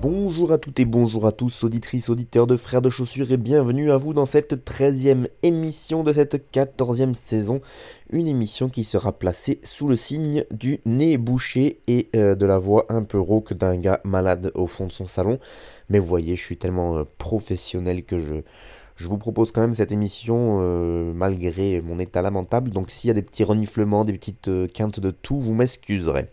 Bonjour à toutes et bonjour à tous, auditrices, auditeurs de Frères de Chaussures, et bienvenue à vous dans cette 13e émission de cette 14e saison. Une émission qui sera placée sous le signe du nez bouché et euh, de la voix un peu rauque d'un gars malade au fond de son salon. Mais vous voyez, je suis tellement euh, professionnel que je, je vous propose quand même cette émission euh, malgré mon état lamentable. Donc s'il y a des petits reniflements, des petites quintes de tout, vous m'excuserez.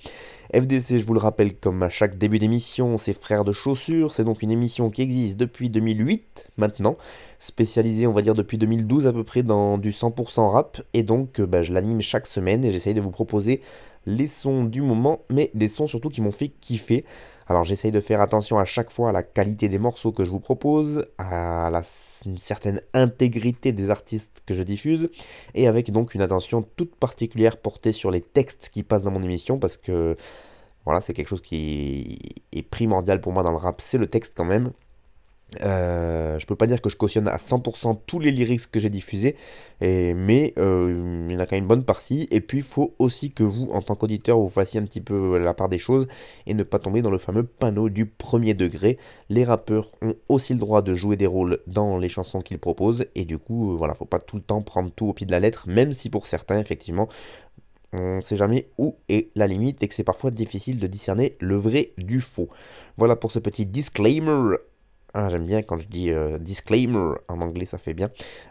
FDC, je vous le rappelle, comme à chaque début d'émission, c'est Frères de Chaussures. C'est donc une émission qui existe depuis 2008 maintenant, spécialisée, on va dire, depuis 2012 à peu près dans du 100% rap. Et donc, bah, je l'anime chaque semaine et j'essaye de vous proposer les sons du moment, mais des sons surtout qui m'ont fait kiffer. Alors j'essaye de faire attention à chaque fois à la qualité des morceaux que je vous propose, à la, une certaine intégrité des artistes que je diffuse, et avec donc une attention toute particulière portée sur les textes qui passent dans mon émission, parce que voilà, c'est quelque chose qui est primordial pour moi dans le rap, c'est le texte quand même. Euh, je peux pas dire que je cautionne à 100% tous les lyrics que j'ai diffusés, mais euh, il y en a quand même une bonne partie. Et puis il faut aussi que vous, en tant qu'auditeur, vous fassiez un petit peu la part des choses et ne pas tomber dans le fameux panneau du premier degré. Les rappeurs ont aussi le droit de jouer des rôles dans les chansons qu'ils proposent, et du coup, euh, voilà, faut pas tout le temps prendre tout au pied de la lettre, même si pour certains, effectivement, on ne sait jamais où est la limite et que c'est parfois difficile de discerner le vrai du faux. Voilà pour ce petit disclaimer ah, J'aime bien quand je dis euh, disclaimer en anglais, ça fait bien,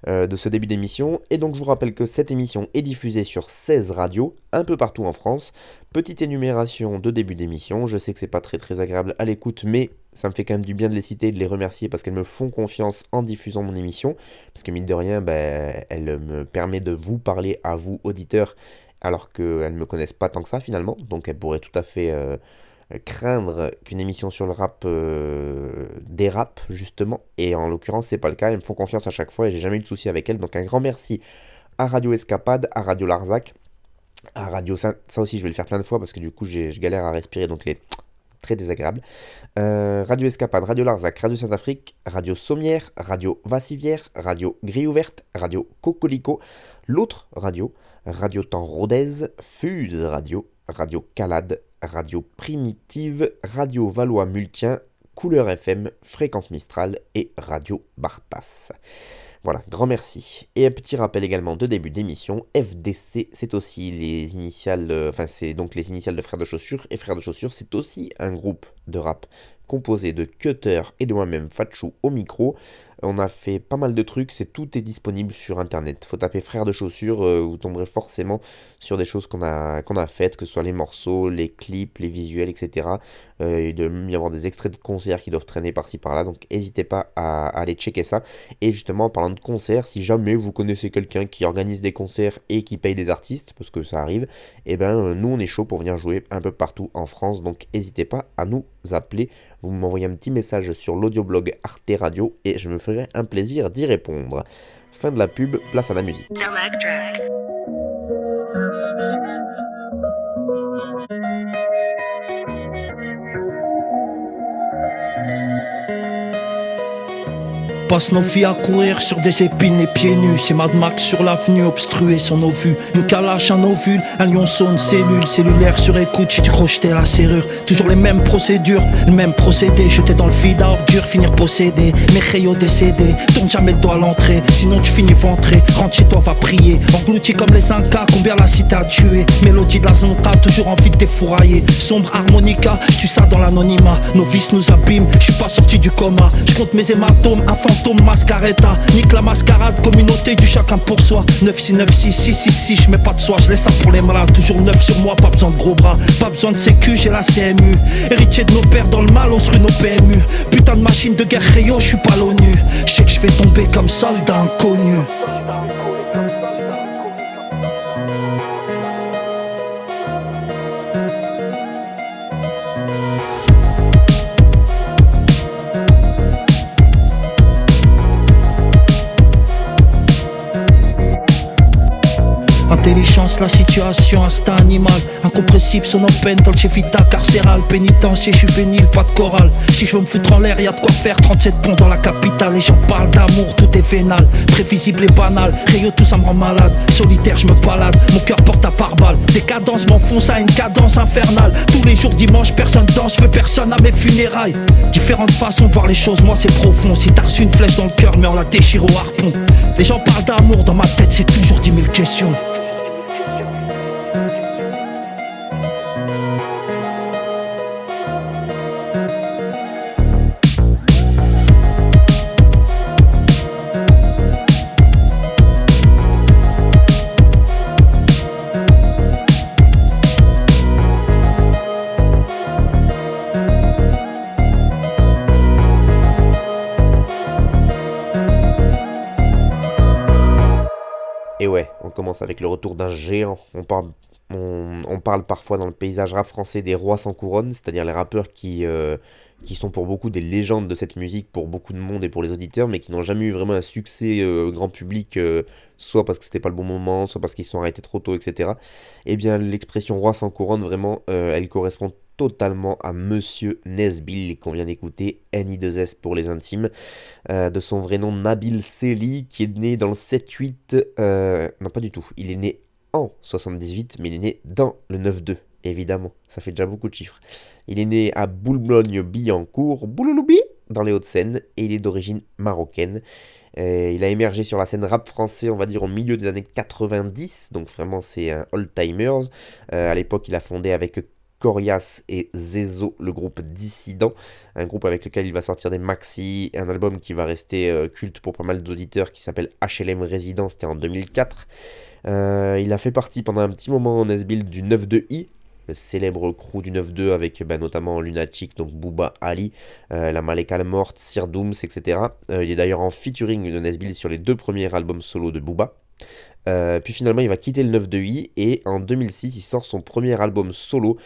euh, de ce début d'émission. Et donc je vous rappelle que cette émission est diffusée sur 16 radios, un peu partout en France. Petite énumération de début d'émission. Je sais que c'est pas très très agréable à l'écoute, mais ça me fait quand même du bien de les citer et de les remercier parce qu'elles me font confiance en diffusant mon émission. Parce que mine de rien, ben, elle me permet de vous parler à vous, auditeurs, alors qu'elles ne me connaissent pas tant que ça finalement. Donc elles pourraient tout à fait... Euh, craindre qu'une émission sur le rap euh, dérape justement. Et en l'occurrence c'est pas le cas. Elles me font confiance à chaque fois et j'ai jamais eu de soucis avec elles. Donc un grand merci à Radio Escapade à Radio Larzac à Radio ça, ça aussi je vais le faire plein de fois parce que du coup je galère à respirer donc les très désagréable euh, Radio Escapade Radio Larzac Radio Saint-Afrique Radio Sommière Radio Vassivière Radio Grille Ouverte Radio Cocolico. L'autre radio Radio Temps Rodez Fuse Radio Radio Calade Radio Primitive, Radio Valois Multien, Couleur FM, Fréquence Mistral et Radio Bartas. Voilà, grand merci. Et un petit rappel également de début d'émission, FDC, c'est aussi les initiales, euh, enfin c'est donc les initiales de Frères de Chaussures, et Frères de Chaussures, c'est aussi un groupe de rap composé de Cutter et de moi-même Fatchou au micro. On a fait pas mal de trucs, c'est tout est disponible sur internet. Faut taper frères de chaussures, euh, vous tomberez forcément sur des choses qu'on a, qu'on a faites, que ce soit les morceaux, les clips, les visuels, etc. Euh, il doit même y avoir des extraits de concerts qui doivent traîner par-ci par-là, donc n'hésitez pas à, aller checker ça. Et justement, en parlant de concerts, si jamais vous connaissez quelqu'un qui organise des concerts et qui paye des artistes, parce que ça arrive, et eh ben euh, nous on est chaud pour venir jouer un peu partout en France, donc n'hésitez pas à nous appeler vous m'envoyez un petit message sur l'audioblog Arte Radio et je me ferai un plaisir d'y répondre. Fin de la pub, place à la musique. Passe nos vies à courir sur des épines et pieds nus. C'est Mad Max sur l'avenue, obstrué sur nos vues. Une calache, un ovule, un lion sonne, cellule, cellulaire sur écoute. J'ai dû crocheter la serrure. Toujours les mêmes procédures, le même procédé. Jeter dans le vide à ordure, finir possédé. Mes rayons décédés, tourne jamais toi à l'entrée. Sinon tu finis ventré. Rentre chez toi, va prier. Englouti comme les Incas, combien la cité a tué. Mélodie de la zonta, toujours envie de défourailler. Sombre harmonica, tu ça dans l'anonymat. Nos vices nous abîment, je suis pas sorti du coma. Je compte mes hématomes, un fantôme mascareta Nique la mascarade, communauté du chacun pour soi. 9 6 9 6 6 6 6 Je mets pas de soie, je laisse ça pour les malades. Toujours neuf sur moi, pas besoin de gros bras. Pas besoin de sécu, j'ai la CMU Héritier de nos pères dans le mal, on se rue nos PMU Putain de machine de guerre rayon, je suis pas l'ONU. Je sais que je vais tomber comme soldat inconnu dépasse la situation, instinct animal. Incompressible, son open, Dolce Vita, carcéral, pénitencier, juvénile, pas de chorale. Si je veux me foutre en l'air, y'a de quoi faire. 37 ponts dans la capitale, les gens parlent d'amour, tout est vénal. Prévisible et banal, Rio, tout ça me rend malade. Solitaire, je me balade, mon cœur porte à part balle. Des cadences m'enfoncent à une cadence infernale. Tous les jours, dimanche, personne danse, veux personne à mes funérailles. Différentes façons de voir les choses, moi c'est profond. Si t'as reçu une flèche dans le cœur, mais on la déchire au harpon. Les gens parlent d'amour dans ma tête, c'est toujours dix mille questions. Avec le retour d'un géant. On parle, parfois dans le paysage rap français des rois sans couronne, c'est-à-dire les rappeurs qui, euh, qui sont pour beaucoup des légendes de cette musique, pour beaucoup de monde et pour les auditeurs, mais qui n'ont jamais eu vraiment un succès euh, grand public, euh, soit parce que c'était pas le bon moment, soit parce qu'ils se sont arrêtés trop tôt, etc. Eh bien, l'expression roi sans couronne, vraiment, elle correspond totalement à Monsieur Nesbill qu'on vient d'écouter, NI2S pour les intimes, euh, de son vrai nom Nabil Seli, qui est né dans le 7-8, euh, non pas du tout, il est né en 78, mais il est né dans le 9-2, évidemment, ça fait déjà beaucoup de chiffres. Il est né à Boulogne-Billancourt, Boulouloubi, dans les Hauts-de-Seine, et il est d'origine marocaine. Euh, il a émergé sur la scène rap français, on va dire, au milieu des années 90, donc vraiment c'est un old-timers. À l'époque, il a fondé avec Corias et Zezo, le groupe Dissident, un groupe avec lequel il va sortir des maxi, un album qui va rester euh, culte pour pas mal d'auditeurs qui s'appelle HLM Résidence, c'était en 2004. Euh, il a fait partie pendant un petit moment en S-Build du 9-2i, le célèbre crew du 9-2 avec bah, notamment Lunatic, donc Booba Ali, euh, La Maleka Morte, Sir Dooms, etc. Il est d'ailleurs en featuring de Nesbill sur les deux premiers albums solo de Booba. Puis finalement, il va quitter le 9-2i et en 2006, il sort son premier album solo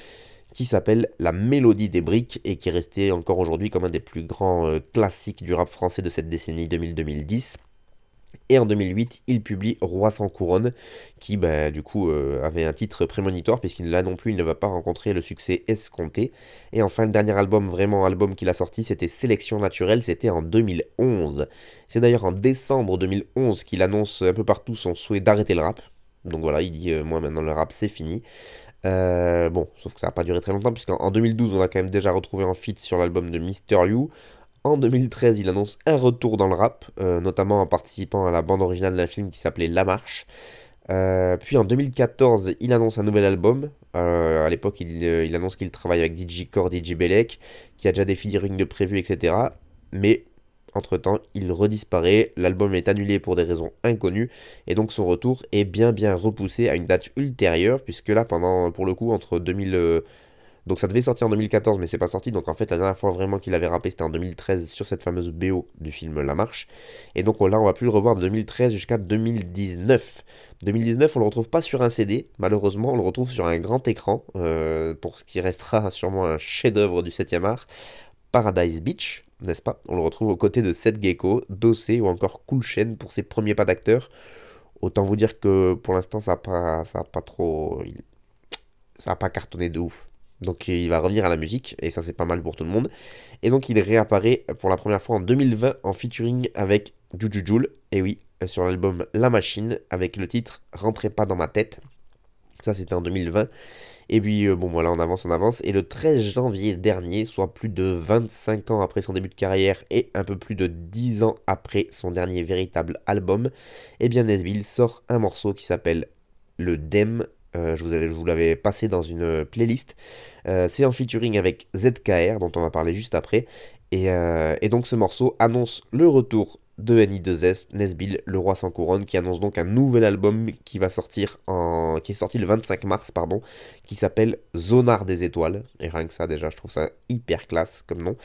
qui s'appelle La Mélodie des Briques et qui est resté encore aujourd'hui comme un des plus grands euh, classiques du rap français de cette décennie 2000-2010. Et en 2008, il publie Roi sans couronne, qui bah, du coup euh, avait un titre prémonitoire, puisqu'il là non plus, il ne va pas rencontrer le succès escompté. Et enfin, le dernier album, vraiment album qu'il a sorti, c'était Sélection naturelle, c'était en 2011. C'est d'ailleurs en décembre 2011 qu'il annonce un peu partout son souhait d'arrêter le rap. Donc voilà, il dit euh, Moi maintenant le rap c'est fini. Euh, bon, sauf que ça n'a pas duré très longtemps, puisqu'en 2012, on a quand même déjà retrouvé un feat sur l'album de Mister You. En 2013, il annonce un retour dans le rap, euh, notamment en participant à la bande originale d'un film qui s'appelait La Marche. Euh, puis en 2014, il annonce un nouvel album. À l'époque, il, il annonce qu'il travaille avec DJ Core, DJ Belek, qui a déjà des featuring de prévus, etc. Mais entre-temps, il redisparaît, l'album est annulé pour des raisons inconnues, et donc son retour est bien bien repoussé à une date ultérieure, puisque là, pendant, pour le coup, entre 2000... euh, donc ça devait sortir en 2014, mais c'est pas sorti. Donc en fait, la dernière fois vraiment qu'il avait rappé, c'était en 2013 sur cette fameuse BO du film La Marche. Et donc là, on va plus le revoir de 2013 jusqu'à 2019. 2019, on le retrouve pas sur un CD, malheureusement, on le retrouve sur un grand écran, euh, pour ce qui restera sûrement un chef-d'œuvre du 7e art, Paradise Beach, n'est-ce pas? On le retrouve aux côtés de Seth Gecko, Dossé ou encore Cool Chain pour ses premiers pas d'acteur. Autant vous dire que pour l'instant, ça a pas, ça pas trop, ça a pas cartonné de ouf. Donc il va revenir à la musique, et ça c'est pas mal pour tout le monde. Et donc il réapparaît pour la première fois en 2020 en featuring avec Juju Joule, et oui, sur l'album La Machine, avec le titre Rentrez pas dans ma tête. Ça c'était en 2020. Et puis euh, bon voilà, on avance, on avance. Et le 13 janvier dernier, soit plus de 25 ans après son début de carrière et un peu plus de 10 ans après son dernier véritable album, eh bien Nesbill sort un morceau qui s'appelle Le Dem. Euh, je vous, l'avais passé dans une playlist. Euh, c'est en featuring avec ZKR, dont on va parler juste après. Et donc ce morceau annonce le retour de NI2S, Nesbill, le roi sans couronne, qui annonce donc un nouvel album qui va sortir en, qui est sorti le 25 mars, pardon, qui s'appelle Zonar des étoiles. Et rien que ça, déjà, je trouve ça hyper classe comme nom.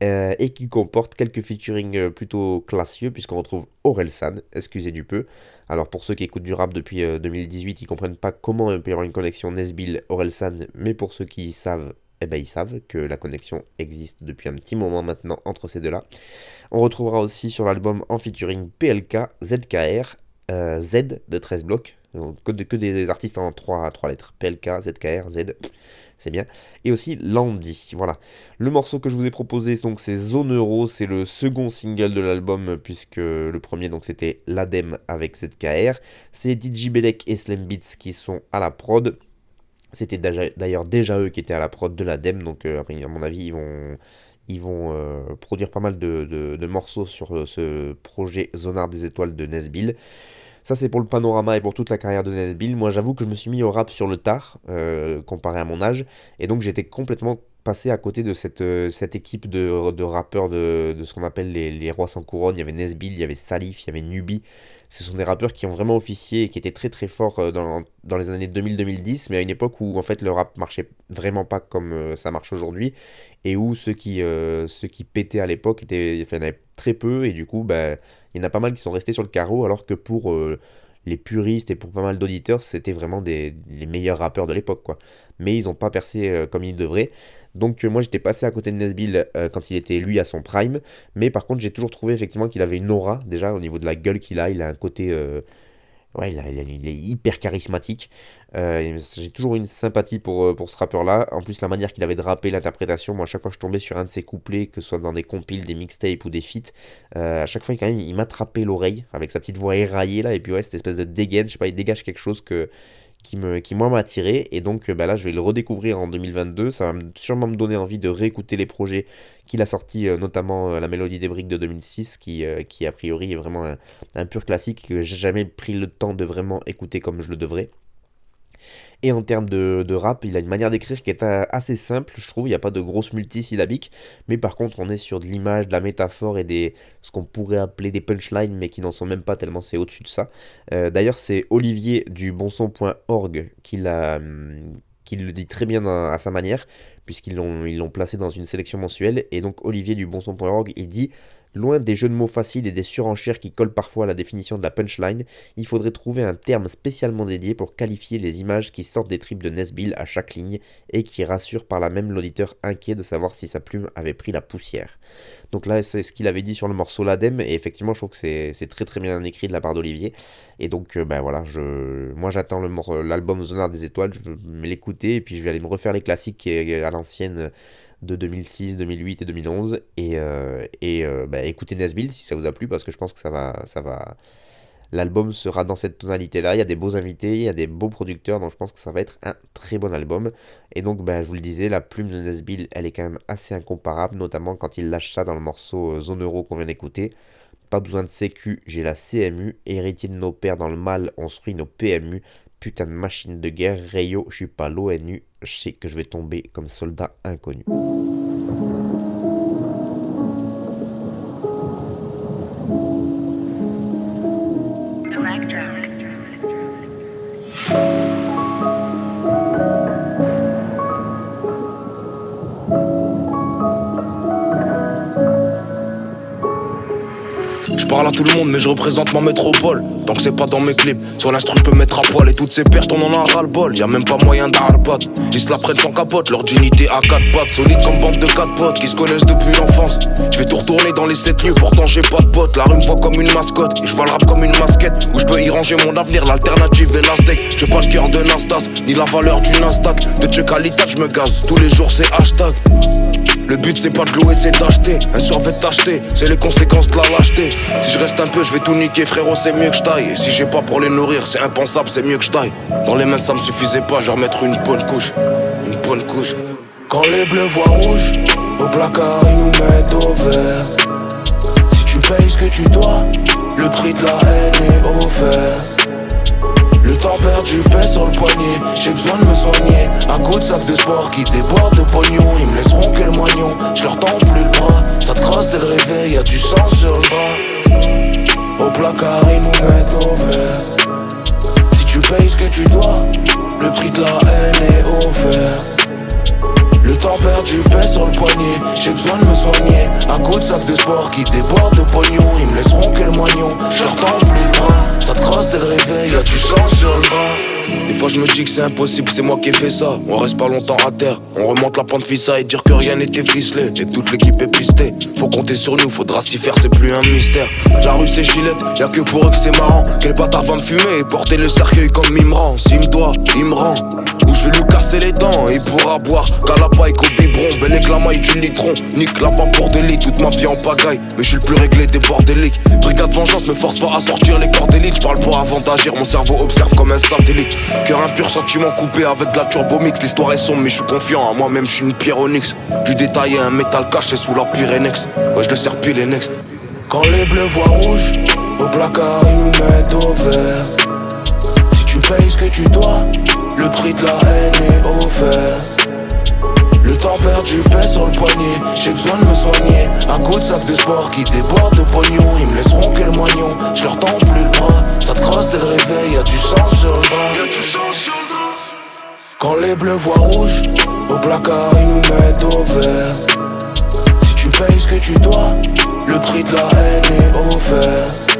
Euh, et qui comporte quelques featuring euh, plutôt classieux, puisqu'on retrouve Orelsan, excusez du peu. Alors pour ceux qui écoutent du rap depuis euh, 2018, ils comprennent pas comment il peut avoir une connexion Nesbill-Orelsan, mais pour ceux qui savent, eh ben ils savent que la connexion existe depuis un petit moment maintenant entre ces deux-là. On retrouvera aussi sur l'album en featuring PLK, ZKR, euh, Z de 13 blocs, que, que des artistes en 3, 3 lettres. PLK, ZKR, Z, c'est bien. Et aussi Landy, voilà. Le morceau que je vous ai proposé, donc c'est Zone Euro, c'est le second single de l'album, puisque le premier, donc c'était l'Adem avec ZKR. C'est DJ Belek et Slam Beats qui sont à la prod. C'était d'ailleurs déjà eux qui étaient à la prod de l'Adem, donc euh, à mon avis, ils vont ils euh, produire pas mal de, morceaux sur euh, ce projet Zonard des étoiles de Nesbill. Ça, c'est pour le panorama et pour toute la carrière de Nesbill. Moi, j'avoue que je me suis mis au rap sur le tard, comparé à mon âge. Et donc, j'étais complètement passé à côté de cette, équipe de, rappeurs de, de, ce qu'on appelle les, les, rois sans couronne. Il y avait Nesbill, il y avait Salif, il y avait Nubi. Ce sont des rappeurs qui ont vraiment officié et qui étaient très très forts dans, dans les années 2000-2010, mais à une époque où en fait le rap marchait vraiment pas comme ça marche aujourd'hui et où ceux qui, euh, pétaient à l'époque, étaient, il y en avait très peu, et du coup, ben, il y en a pas mal qui sont restés sur le carreau, alors que pour euh, les puristes et pour pas mal d'auditeurs, c'était vraiment des, les meilleurs rappeurs de l'époque, quoi. Mais ils n'ont pas percé euh, comme ils devraient. Donc moi j'étais passé à côté de Nesbill quand il était lui à son prime, mais par contre j'ai toujours trouvé effectivement qu'il avait une aura, déjà au niveau de la gueule qu'il a, il a un côté ouais, il, est hyper charismatique. Euh, j'ai toujours une sympathie pour, euh, pour ce rappeur-là. En plus, la manière qu'il avait de l'interprétation, moi, à chaque fois que je tombais sur un de ses couplets, que ce soit dans des compiles, des mixtapes ou des feats, euh, à chaque fois, quand même, il m'attrapait l'oreille avec sa petite voix éraillée là, et puis ouais, cette espèce de dégaine, je sais pas, il dégage quelque chose que, qui, moi m'a attiré. Et donc bah là, je vais le redécouvrir en 2022. Ça va sûrement me donner envie de réécouter les projets qu'il a sortis, euh, notamment euh, La Mélodie des Briques de 2006, qui, euh, qui a priori est vraiment un, un pur classique que j'ai jamais pris le temps de vraiment écouter comme je le devrais. Et en termes de, rap, il a une manière d'écrire qui est assez simple, je trouve. Il n'y a pas de grosses multisyllabiques. Mais par contre, on est sur de l'image, de la métaphore et des ce qu'on pourrait appeler des punchlines, mais qui n'en sont même pas tellement c'est au-dessus de ça. Euh, d'ailleurs, c'est Olivier du bonson.org qui hum, qui le dit très bien à, sa manière, puisqu'ils l'ont placé dans une sélection mensuelle. Et donc Olivier du bonson.org, il dit Loin des jeux de mots faciles et des surenchères qui collent parfois à la définition de la punchline, il faudrait trouver un terme spécialement dédié pour qualifier les images qui sortent des tripes de Nesbill à chaque ligne et qui rassurent par là même l'auditeur inquiet de savoir si sa plume avait pris la poussière. Donc là, c'est ce qu'il avait dit sur le morceau L'Adem, et effectivement, je trouve que c'est très très bien écrit de la part d'Olivier. Et donc, euh, ben voilà, je, moi j'attends l'album Zonard des Étoiles, je vais l'écouter, et puis je vais aller me refaire les classiques à l'ancienne de 2006, 2008 et 2011. Et, euh, et euh, bah, écoutez Nesbill si ça vous a plu, parce que je pense que ça va. Ça va... L'album sera dans cette tonalité-là. Il y a des beaux invités, il y a des beaux producteurs, donc je pense que ça va être un très bon album. Et donc, bah, je vous le disais, la plume de Nesbill, elle est quand même assez incomparable, notamment quand il lâche ça dans le morceau euh, Zone Euro qu'on vient d'écouter. Pas besoin de sécu, j'ai la CMU. Héritier de nos pères dans le mal, on construit nos PMU. Putain de machine de guerre, Rayo, je suis pas l'ONU, je sais que je vais tomber comme soldat inconnu. Mais je représente ma métropole. Tant que c'est pas dans mes clips, sur l'instru, je peux mettre à poil. Et toutes ces pertes, on en a ras le bol. Y a même pas moyen d'arbat. Ils se la prennent sans capote, leur dignité à quatre pattes. Solide comme bande de quatre potes qui se connaissent depuis l'enfance. Je vais tout retourner dans les sept lieux, pourtant j'ai pas de potes. La rue me voit comme une mascotte, et je vois le rap comme une masquette. Où je peux y ranger mon avenir, l'alternative est l'Aztec. J'ai pas le cœur de Nastas, ni la valeur d'une Nasdaq. De Tche je me gaze, tous les jours c'est hashtag. Le but c'est pas de louer, c'est d'acheter. Un survêt t'acheter, c'est les conséquences de la lâcheté. Si je reste un peu, je vais tout niquer, frérot, c'est mieux que je taille. Et si j'ai pas pour les nourrir, c'est impensable, c'est mieux que je taille. Dans les mains, ça me suffisait pas, genre mettre une bonne couche. Une bonne couche. Quand les bleus voient rouge, au placard, ils nous mettent au vert. Si tu payes ce que tu dois, le prix de la haine est offert. Le temps perdu pèse sur le poignet, j'ai besoin de me soigner. Un coup de sac de sport qui déborde de pognon, ils me laisseront que le moignon. Je leur tends plus le bras, ça te crosse dès le réveil, y'a du sang sur le bras. Au placard, ils nous mettent au vert. Si tu payes ce que tu dois, le prix de la haine est offert. Le temps perdu pèse sur le poignet, j'ai besoin de me soigner. Un coup de sac de sport qui déborde de pognon, ils me laisseront que le moignon. Je leur tends plus bras, ça te crosse dès le réveil, y'a du sang sur le bras. Des fois je me dis que c'est impossible, c'est moi qui ai fait ça. On reste pas longtemps à terre, on remonte la pente fissa et dire que rien n'était ficelé. Et toute l'équipe est pistée. Faut compter sur nous, faudra s'y faire, c'est plus un mystère. La rue c'est Gillette, y'a que pour eux que c'est marrant. Quel bâtard va me fumer et porter le cercueil comme Mimran. S'il me doit, il me rend. Ou je vais lui casser les dents, il pourra boire Calapa et biberon, bel éclamaille du litron. Nique la pour des lits, toute ma vie en pagaille. Mais je suis le plus réglé des bordéliques. Brigade vengeance me force pas à sortir les corps d'élite. Je parle pas avant d'agir, mon cerveau observe comme un satellite. Cœur impur, sentiment coupé avec de la turbomix. L'histoire est sombre, mais je suis confiant. Moi-même, je suis une pierre onyx. Du détaillé, un métal caché sous la Pyrénex. Ouais, je le sers et next. Quand les bleus voient rouge, au placard, ils nous mettent au vert. Si tu payes ce que tu dois, le prix de la haine est offert. Temps perdu pèse sur le poignet, j'ai besoin de me soigner. Un coup de sac de sport qui déborde de pognon, ils me laisseront que le moignon. Je leur tends plus le bras, ça te crosse dès le réveil, y'a du sang sur le drap. Quand les bleus voient rouge, au placard ils nous mettent au vert. Si tu payes ce que tu dois, le prix de la haine est offert.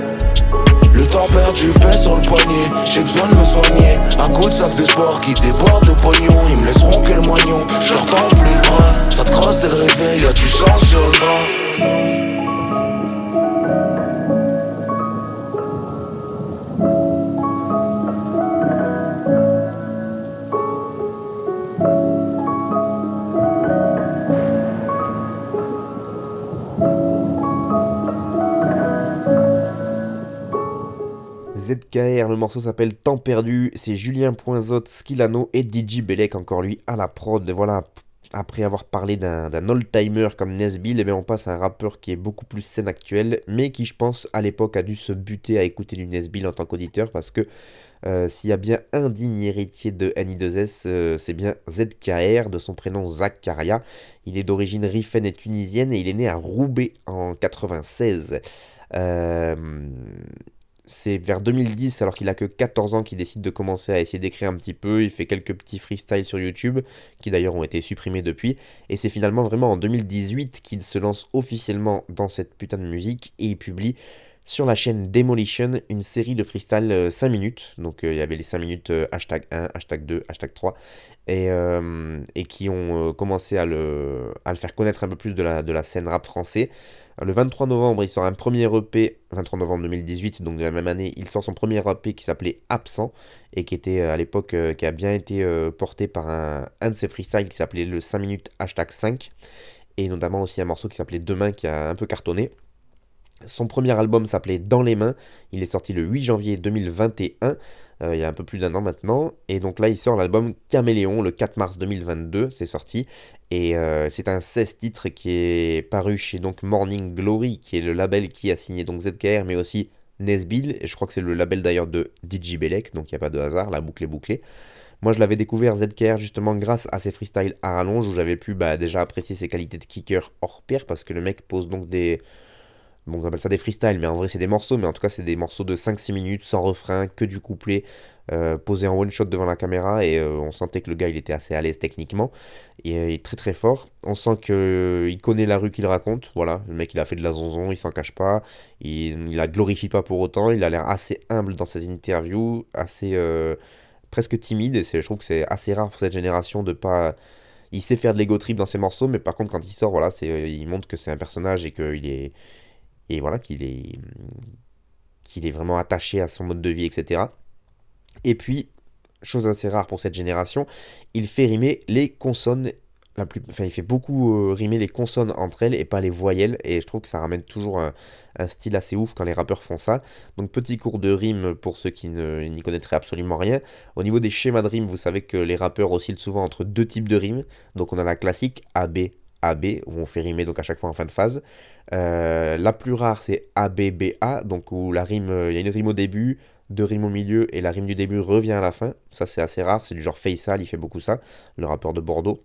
Temps perdu pèse sur le poignet, j'ai besoin de me soigner. Un coup de sac de sport qui déborde de pognon, ils me laisseront que le moignon. Je leur tends plus le bras, ça te crosse dès le réveil, y'a du sang sur le bras. ZKR, le morceau s'appelle Temps perdu, c'est Julien Poinzot, Skilano et DJ Belek encore lui à la prod. Voilà, après avoir parlé d'un old-timer comme Nesbill, eh on passe à un rappeur qui est beaucoup plus scène actuelle, mais qui je pense à l'époque a dû se buter à écouter du Nesbill en tant qu'auditeur, parce que euh, s'il y a bien un digne héritier de NI2S, euh, c'est bien ZKR, de son prénom Zakaria. Il est d'origine rifaine et tunisienne et il est né à Roubaix en 96. Euh, c'est vers 2010, alors qu'il a que 14 ans, qu'il décide de commencer à essayer d'écrire un petit peu. Il fait quelques petits freestyles sur YouTube, qui d'ailleurs ont été supprimés depuis. Et c'est finalement vraiment en 2018 qu'il se lance officiellement dans cette putain de musique et il publie sur la chaîne Demolition une série de freestyle 5 minutes. Donc euh, il y avait les 5 minutes euh, hashtag 1, hashtag 2, hashtag 3. Et, euh, qui ont commencé à le, à le faire connaître un peu plus de la, de la scène rap français. Le 23 novembre, il sort un premier EP, 23 novembre 2018, donc de la même année, il sort son premier EP qui s'appelait Absent, et qui était à l'époque, qui a bien été porté par un, un de ses freestyles qui s'appelait le 5 minutes hashtag 5, et notamment aussi un morceau qui s'appelait Demain qui a un peu cartonné. Son premier album s'appelait Dans les mains. Il est sorti le 8 janvier 2021, euh, il y a un peu plus d'un an maintenant. Et donc là, il sort l'album Caméléon le 4 mars 2022. C'est sorti. Et euh, c'est un 16 titres qui est paru chez donc Morning Glory, qui est le label qui a signé donc ZKR, mais aussi Nesbill. Et je crois que c'est le label d'ailleurs de DJ Belek, donc il n'y a pas de hasard, la boucle est bouclée. Moi, je l'avais découvert ZKR justement grâce à ses freestyles à rallonge où j'avais pu bah, déjà apprécier ses qualités de kicker hors pair parce que le mec pose donc des, Bon, on appelle ça des freestyles, mais en vrai, c'est des morceaux. Mais en tout cas, c'est des morceaux de 5-6 minutes, sans refrain, que du couplet, euh, posé en one shot devant la caméra. Et euh, on sentait que le gars, il était assez à l'aise techniquement. Et euh, est très très fort. On sent qu'il connaît la rue qu'il raconte. Voilà, le mec, il a fait de la zonzon, il s'en cache pas. Il, il la glorifie pas pour autant. Il a l'air assez humble dans ses interviews, assez presque timide. Et je trouve que c'est assez rare pour cette génération de pas il sait faire de l'ego trip dans ses morceaux, mais par contre, quand il sort, voilà, il montre que c'est un personnage et qu'il est, et voilà, qu'il est, qu'il est vraiment attaché à son mode de vie, etc. Et puis, chose assez rare pour cette génération, il fait rimer les consonnes. La plus, enfin, il fait beaucoup euh, rimer les consonnes entre elles et pas les voyelles. Et je trouve que ça ramène toujours un, style assez ouf quand les rappeurs font ça. Donc petit cours de rime pour ceux qui n'y connaîtraient absolument rien. Au niveau des schémas de rime, vous savez que les rappeurs oscillent souvent entre deux types de rimes. Donc on a la classique AB, AB, où on fait rimer donc à chaque fois en fin de phase. Euh, la plus rare, c'est ABBA, donc où la rime, il y a une rime au début, deux rimes au milieu, et la rime du début revient à la fin. Ça, c'est assez rare, c'est du genre Faisal, il fait beaucoup ça, le rappeur de Bordeaux.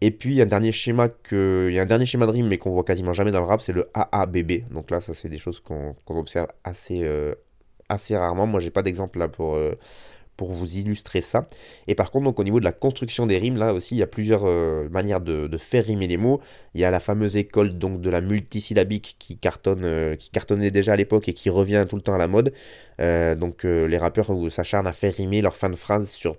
Et puis, il y a un dernier schéma, que, y a un dernier schéma de rime, mais qu'on voit quasiment jamais dans le rap, c'est le AABB. Donc là, ça, c'est des choses qu'on observe assez, euh, assez rarement. Moi, j'ai pas d'exemple là pour, euh, pour vous illustrer ça. Et par contre, au niveau de la construction des rimes, là aussi, il y a plusieurs euh, manières de, faire rimer les mots. Il y a la fameuse école donc de la multisyllabique qui euh, cartonnait déjà à l'époque et qui revient tout le temps à la mode. Euh, donc les rappeurs s'acharnent à faire rimer leur fin de phrase sur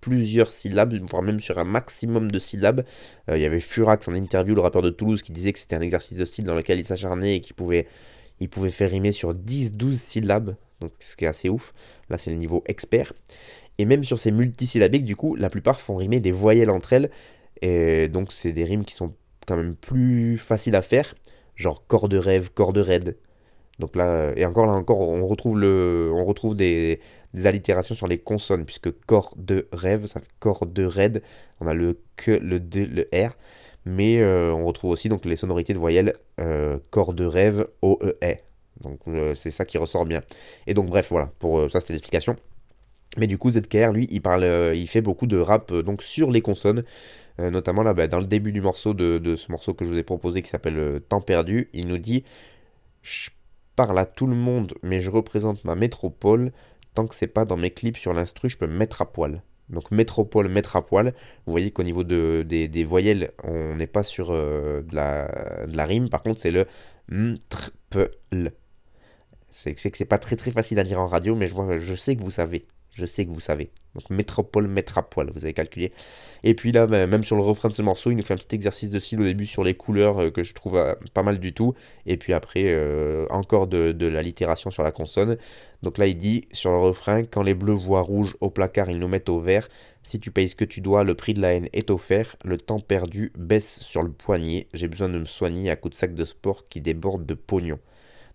plusieurs syllabes, voire même sur un maximum de syllabes. il y avait Furax en interview, le rappeur de Toulouse, qui disait que c'était un exercice de style dans lequel il s'acharnait et qu'il pouvait, pouvait faire rimer sur 10-12 syllabes donc ce qui est assez ouf. Là, c'est le niveau expert. Et même sur ces multisyllabiques, du coup, la plupart font rimer des voyelles entre elles. Et donc, c'est des rimes qui sont quand même plus faciles à faire. Genre corps de rêve, corps de raide. Donc là, et encore là encore, on retrouve, le, on retrouve des, allitérations sur les consonnes, puisque corps de rêve, ça fait corps de raide. On a le que, le d, le r. Mais euh, on retrouve aussi donc les sonorités de voyelles euh, corps de rêve, o, e, e. Donc euh, c'est ça qui ressort bien. Et donc bref, voilà, pour euh, ça c'était l'explication. Mais du coup, ZKR, lui, il parle, euh, il fait beaucoup de rap donc sur les consonnes. notamment là, bah, dans le début du morceau de, ce morceau que je vous ai proposé qui s'appelle Temps perdu, il nous dit Je parle à tout le monde, mais je représente ma métropole. Tant que c'est pas dans mes clips sur l'instru, je peux me mettre à poil. Donc métropole, mettre à poil. Vous voyez qu'au niveau de, des, voyelles, on n'est pas sur de, la, de, la, rime. Par contre, c'est le mtrpl. C'est que c'est pas très très facile à dire en radio, mais je, vois, je sais que vous savez. Je sais que vous savez. Donc métropole, mettre vous avez calculé. Et puis là, bah, même sur le refrain de ce morceau, il nous fait un petit exercice de style au début sur les couleurs euh, que je trouve euh, pas mal du tout. Et puis après, euh, encore de, de l'allitération sur la consonne. Donc là, il dit sur le refrain, quand les bleus voient rouge au placard, ils nous mettent au vert. Si tu payes ce que tu dois, le prix de la haine est offert. Le temps perdu baisse sur le poignet. J'ai besoin de me soigner à coups de sac de sport qui déborde de pognon.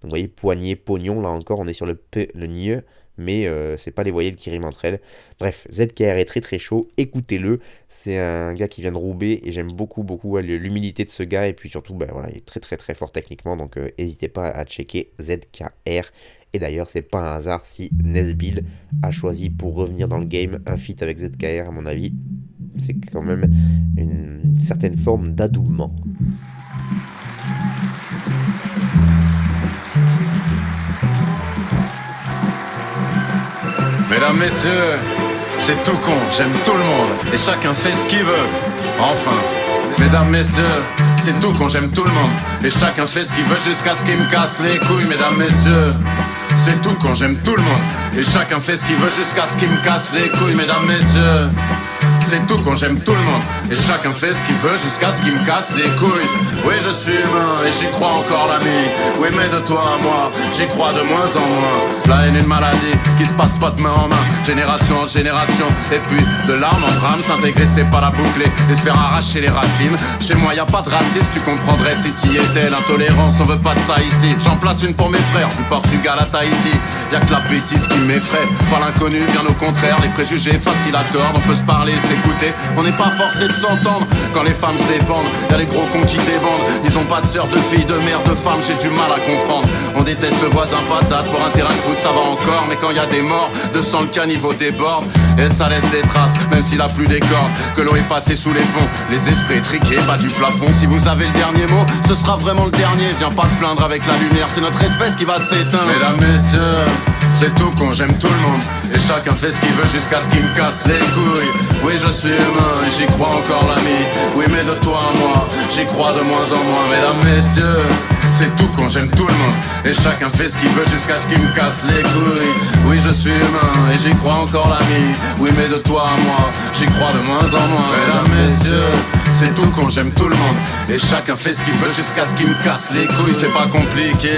Donc vous voyez, poignée, pognon, là encore, on est sur le P, le NIE, mais euh, c'est pas les voyelles qui riment entre elles. Bref, ZKR est très très chaud, écoutez-le. C'est un gars qui vient de Roubaix et j'aime beaucoup beaucoup l'humilité de ce gars et puis surtout, ben, voilà, il est très très très fort techniquement, donc euh, n'hésitez pas à checker ZKR. Et d'ailleurs, c'est pas un hasard si Nesbill a choisi pour revenir dans le game un feat avec ZKR, à mon avis. C'est quand même une certaine forme d'adoubement. Mesdames, messieurs, c'est tout con, j'aime tout le monde et chacun fait ce qu'il veut. Enfin, mesdames, messieurs, c'est tout con, j'aime tout le monde et chacun fait ce qu'il veut jusqu'à ce qu'il me casse les couilles, mesdames, messieurs. C'est tout quand j'aime tout le monde et chacun fait ce qu'il veut jusqu'à ce qu'il me casse les couilles, mesdames, messieurs. C'est tout quand j'aime tout le monde. Et chacun fait ce qu'il veut jusqu'à ce qu'il me casse les couilles. Oui je suis humain et j'y crois encore l'ami. Oui mais de toi à moi j'y crois de moins en moins. La haine est une maladie qui se passe pas de main en main. Génération en génération. Et puis de larmes en drame s'intégrer c'est pas la boucler Et se faire arracher les racines. Chez moi y a pas de racisme tu comprendrais si t'y étais. L'intolérance on veut pas de ça ici. J'en place une pour mes frères du Portugal à Tahiti. Y a que la bêtise qui m'effraie. Pas l'inconnu bien au contraire Les préjugés faciles à tordre On peut se parler s'écouter. On n'est pas forcé de s'entendre quand les femmes se défendent. Y'a les gros cons qui débandent. Ils ont pas de sœur, de fille, de mère, de femme, j'ai du mal à comprendre. On déteste le voisin patate pour un terrain de foot, ça va encore. Mais quand y a des morts, de sang le caniveau déborde. Et ça laisse des traces, même s'il a plus des cordes. Que l'eau est passée sous les ponts. Les esprits triqués, pas du plafond. Si vous avez le dernier mot, ce sera vraiment le dernier. Viens pas te plaindre avec la lumière, c'est notre espèce qui va s'éteindre. Mesdames, messieurs. C'est tout con, j'aime tout le monde Et chacun fait ce qu'il veut jusqu'à ce qu'il me casse les couilles Oui suis humain et j'y crois encore l'ami. Oui mais de toi à moi, j'y crois de moins en moins Mesdames, messieurs. C'est tout quand j'aime tout le monde. Et chacun fait ce qu'il veut jusqu'à ce qu'il me casse les couilles. Oui je suis humain et j'y crois encore l'ami. Oui mais de toi à moi J'y crois de moins en moins Mesdames, messieurs. C'est tout quand j'aime tout le monde. Et chacun fait ce qu'il veut jusqu'à ce qu'il me casse les couilles. C'est pas compliqué.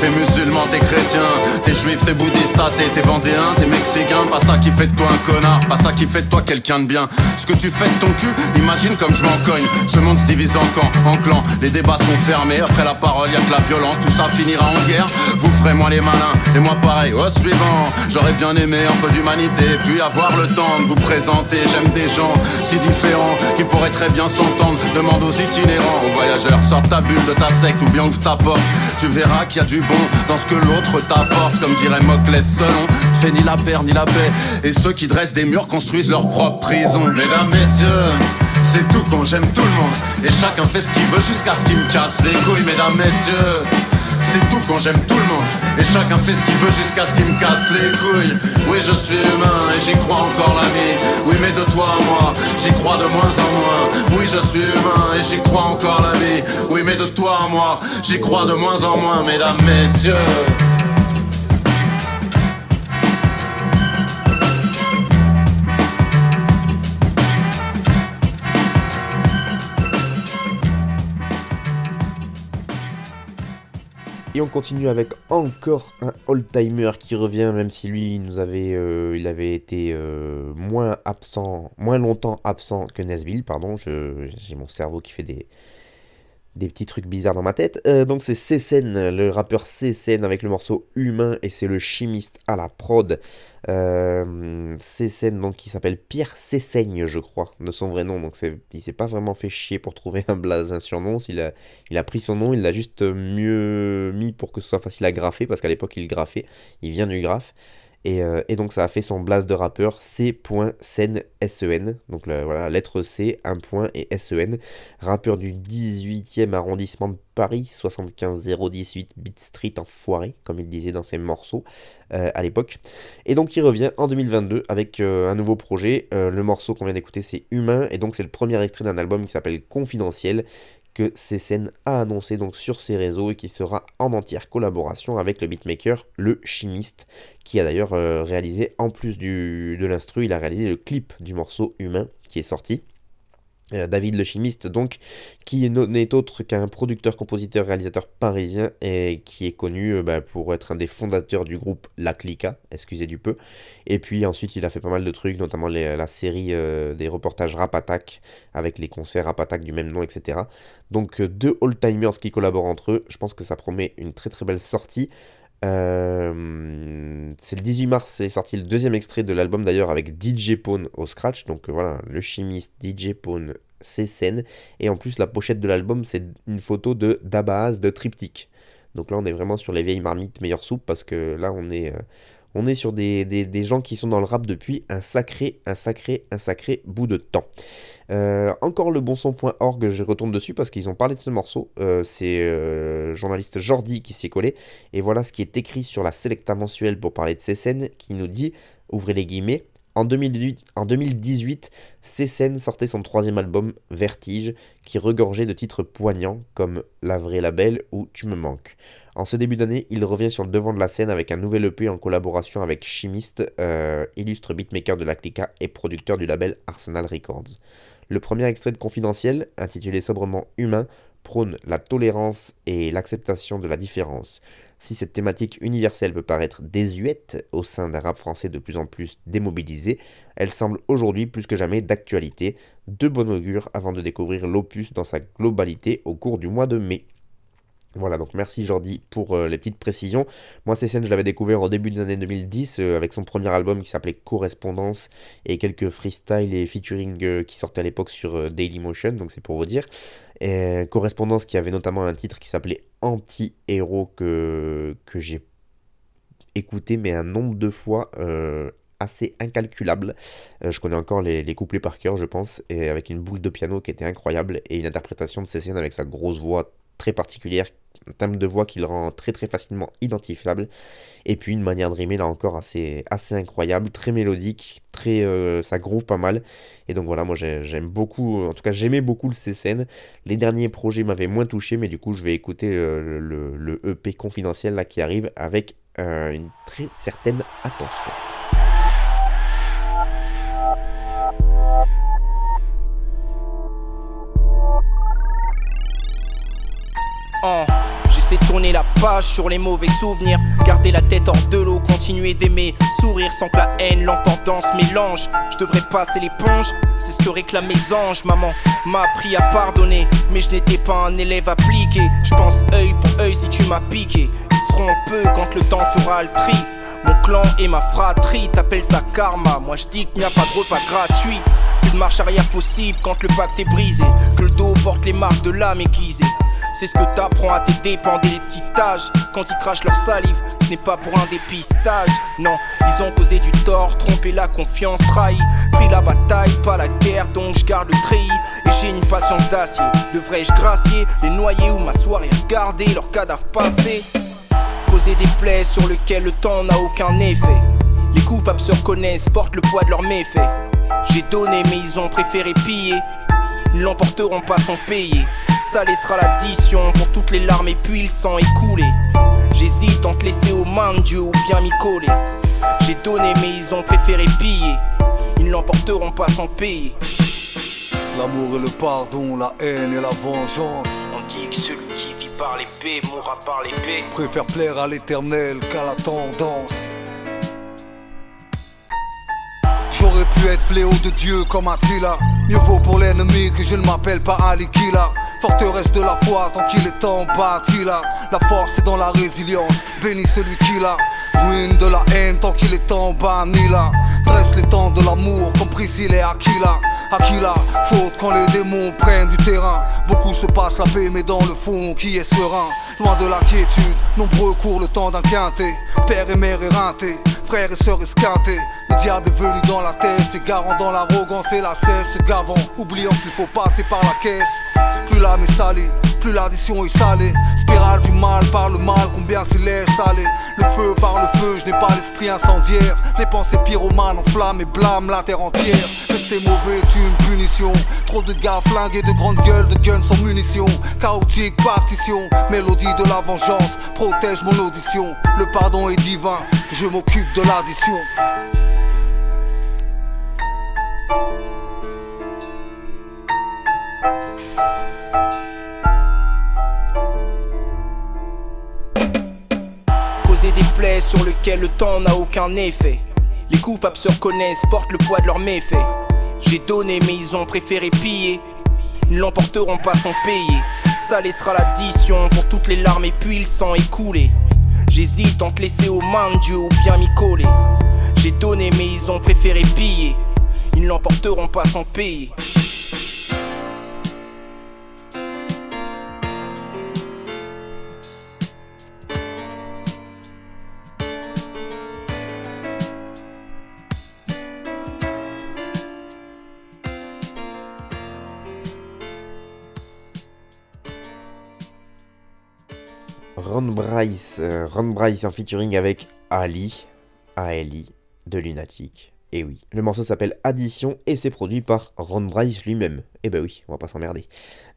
T'es musulman, t'es chrétien T'es juif, t'es bouddhiste, t'es, t'es vendéen, t'es mexicain. Pas ça qui fait de toi un connard Pas ça qui fait de toi quelqu'un de bien. Ce que tu fais de ton cul Imagine comme je m'en cogne. Ce monde se divise en en clan Les débats sont fermés Après la parole y a que la violence, tout ça finira en guerre. Vous ferez moi les malins et moi pareil. Au suivant, j'aurais bien aimé un peu d'humanité, puis avoir le temps de vous présenter. J'aime des gens si différents qui pourraient très bien s'entendre. Demande aux itinérants, aux voyageurs, sors ta bulle de ta secte ou bien ouvre ta porte. Tu verras qu'il y a du bon dans ce que l'autre t'apporte, comme dirait Moclès selon. Fait ni la paix ni la paix. Et ceux qui dressent des murs construisent leur propre prison. Mesdames, messieurs. C'est tout quand j'aime tout le monde Et chacun fait ce qu'il veut jusqu'à ce qu'il me casse les couilles Mesdames, messieurs c'est tout quand j'aime tout le monde. Et chacun fait ce qu'il veut jusqu'à ce qu'il me casse les couilles. Oui, je suis humain et j'y crois encore la vie. Oui, mais de toi à moi, j'y crois de moins en moins. Oui, je suis humain et j'y crois encore la vie. Oui, mais de toi à moi, j'y crois de moins en moins, mesdames, messieurs. Continue avec encore un old-timer qui revient, même si lui, il nous avait, euh, il avait été euh, moins absent, moins longtemps absent que Nesbill, pardon. J'ai mon cerveau qui fait des, des petits trucs bizarres dans ma tête. Euh, donc c'est Cécène, le rappeur Cécène avec le morceau Humain et c'est le chimiste à la prod. Euh, donc qui s'appelle Pierre Cécègne je crois de son vrai nom. Donc il s'est pas vraiment fait chier pour trouver un blaze, un surnom. Il a, il a pris son nom, il l'a juste mieux mis pour que ce soit facile à graffer parce qu'à l'époque il graffait. Il vient du graphe. Euh, et, donc ça a fait son blast de rappeur C.Sen SEN. Donc voilà, lettre C, un point et SEN. Rappeur du 18e arrondissement de Paris, 75018 Beat Street en foiré, comme il disait dans ses morceaux euh, à l'époque. Et donc il revient en 2022 avec euh, un nouveau projet. le morceau qu'on vient d'écouter c'est Humain. Et donc c'est le premier extrait d'un album qui s'appelle Confidentiel que CSN a annoncé donc sur ses réseaux et qui sera en entière collaboration avec le beatmaker Le Chimiste, qui a d'ailleurs euh, réalisé, en plus de l'instru, il a réalisé le clip du morceau Humain qui est sorti. Euh, David le chimiste, donc, qui n'est autre qu'un producteur, compositeur, réalisateur parisien et qui est connu euh, bah, pour être un des fondateurs du groupe La Clica, excusez du peu. Et puis ensuite, il a fait pas mal de trucs, notamment la série euh, des reportages Rap Attack avec les concerts Rap Attack du même nom, etc. Donc, deux old-timers qui collaborent entre eux. Je pense que ça promet une très très belle sortie. Euh, c'est le 18 mars, c'est sorti le deuxième extrait de l'album d'ailleurs avec DJ Pone au scratch. Donc euh, voilà, le chimiste DJ Pone, c'est scène. Et en plus, la pochette de l'album, c'est une photo de Dabaz de Triptyque. Donc là, on est vraiment sur les vieilles marmites meilleure soupe parce que là, on est, euh, on est sur des, gens qui sont dans le rap depuis un sacré, un sacré, un sacré bout de temps. Euh, encore le bon son.org, je retourne dessus parce qu'ils ont parlé de ce morceau. Euh, c'est euh, journaliste Jordi qui s'y est collé. Et voilà ce qui est écrit sur la Selecta mensuelle pour parler de ces qui nous dit, ouvrez les guillemets, en 2018, en 2018 sortait son troisième album, Vertige, qui regorgeait de titres poignants comme La vraie label ou Tu me manques. En ce début d'année, il revient sur le devant de la scène avec un nouvel EP en collaboration avec Chimiste, euh, illustre beatmaker de la Clica et producteur du label Arsenal Records. Le premier extrait de Confidentiel, intitulé sobrement Humain, prône la tolérance et l'acceptation de la différence. Si cette thématique universelle peut paraître désuète au sein d'un rap français de plus en plus démobilisé, elle semble aujourd'hui plus que jamais d'actualité, de bon augure avant de découvrir l'opus dans sa globalité au cours du mois de mai. Voilà, donc merci Jordi pour euh, les petites précisions. Moi, ces scènes, je l'avais découvert au début des années 2010 euh, avec son premier album qui s'appelait Correspondance et quelques freestyles et featuring euh, qui sortaient à l'époque sur Dailymotion, donc c'est pour vous dire. Correspondance qui avait notamment un titre qui s'appelait Anti-héros que, que j'ai écouté, mais un nombre de fois assez incalculable. je connais encore les, couplets par cœur, je pense, et avec une boule de piano qui était incroyable et une interprétation de scènes avec sa grosse voix très particulière un thème de voix qui le rend très très facilement identifiable. Et puis une manière de rimer là encore assez, assez incroyable, très mélodique, très euh, ça groove pas mal. Et donc voilà moi j'aime beaucoup, en tout cas j'aimais beaucoup le CSN, les derniers projets m'avaient moins touché mais du coup je vais écouter euh, le, EP confidentiel là qui arrive avec euh, une très certaine attention. Oh, J'essaie de tourner la page sur les mauvais souvenirs. Garder la tête hors de l'eau, continuer d'aimer. Sourire sans que la haine l'entendance mélange. Je devrais passer l'éponge, c'est ce que réclament mes anges. Maman m'a appris à pardonner, mais je n'étais pas un élève appliqué. Je pense œil pour œil si tu m'as piqué. Ils seront peu quand le temps fera le tri. Mon clan et ma fratrie t'appellent ça karma. Moi je dis qu'il n'y a pas de repas gratuit. Plus de marche arrière possible quand le pacte est brisé. Que le dos porte les marques de l'âme aiguisée. C'est ce que t'apprends à tes dépens dès les petits âges. Quand ils crachent leur salive, ce n'est pas pour un dépistage. Non, ils ont causé du tort, trompé la confiance, trahi. Pris la bataille, pas la guerre, donc je garde le treillis. Et j'ai une patience d'acier. Devrais-je gracier les noyer ou m'asseoir et regarder leurs cadavres passer? Causer des plaies sur lesquelles le temps n'a aucun effet. Les coupables se reconnaissent, portent le poids de leurs méfaits. J'ai donné, mais ils ont préféré piller. Ils l'emporteront pas sans payer. Ça laissera l'addition pour toutes les larmes et puis le sang écoulé. J'hésite entre laisser aux mains de Dieu ou bien m'y coller. J'ai donné, mais ils ont préféré piller. Ils ne l'emporteront pas sans payer. L'amour et le pardon, la haine et la vengeance. On dit que celui qui vit par l'épée mourra par l'épée. Préfère plaire à l'éternel qu'à la tendance. J'aurais pu être fléau de Dieu comme Attila. Mieux vaut pour l'ennemi que je ne m'appelle pas Alikila. Forteresse de la foi tant qu'il est en bâti là. La force est dans la résilience, bénis celui qui l'a. Ruine de la haine tant qu'il est en banni là. Dresse les temps de l'amour comme Priscilla et Aquila. Aquila, faute quand les démons prennent du terrain. Beaucoup se passent la paix, mais dans le fond, qui est serein? Loin de la quiétude, nombreux courent le temps d'un. Père et mère éreintés, frères et sœurs esquintés. Le diable est venu dans la tête, s'égarant dans l'arrogance et la cesse, se gavant, oubliant qu'il faut passer par la caisse. Plus l'âme est salée, plus l'addition est salée. Spirale du mal par le mal, combien se laisse aller. Le feu par le feu, je n'ai pas l'esprit incendiaire. Les pensées pyromanes enflamment et blâment la terre entière. Rester mauvais est une punition. Trop de gars flingués, de grandes gueules, de guns sans munitions. Chaotique partition, mélodie de la vengeance, protège mon audition. Le pardon est divin, je m'occupe de l'addition. Des plaies sur lesquelles le temps n'a aucun effet. Les coupables se reconnaissent, portent le poids de leurs méfaits. J'ai donné, mais ils ont préféré piller. Ils ne l'emporteront pas sans payer. Ça laissera l'addition pour toutes les larmes et puis le sang écoulé. J'hésite entre laisser aux mains de Dieu ou bien m'y coller. J'ai donné, mais ils ont préféré piller. Ils ne l'emporteront pas sans payer. Euh, Ron Bryce en featuring avec Ali, A-L-I, de Lunatic. Et oui, le morceau s'appelle Addition et c'est produit par Ron Bryce lui-même. Et ben oui, on va pas s'emmerder.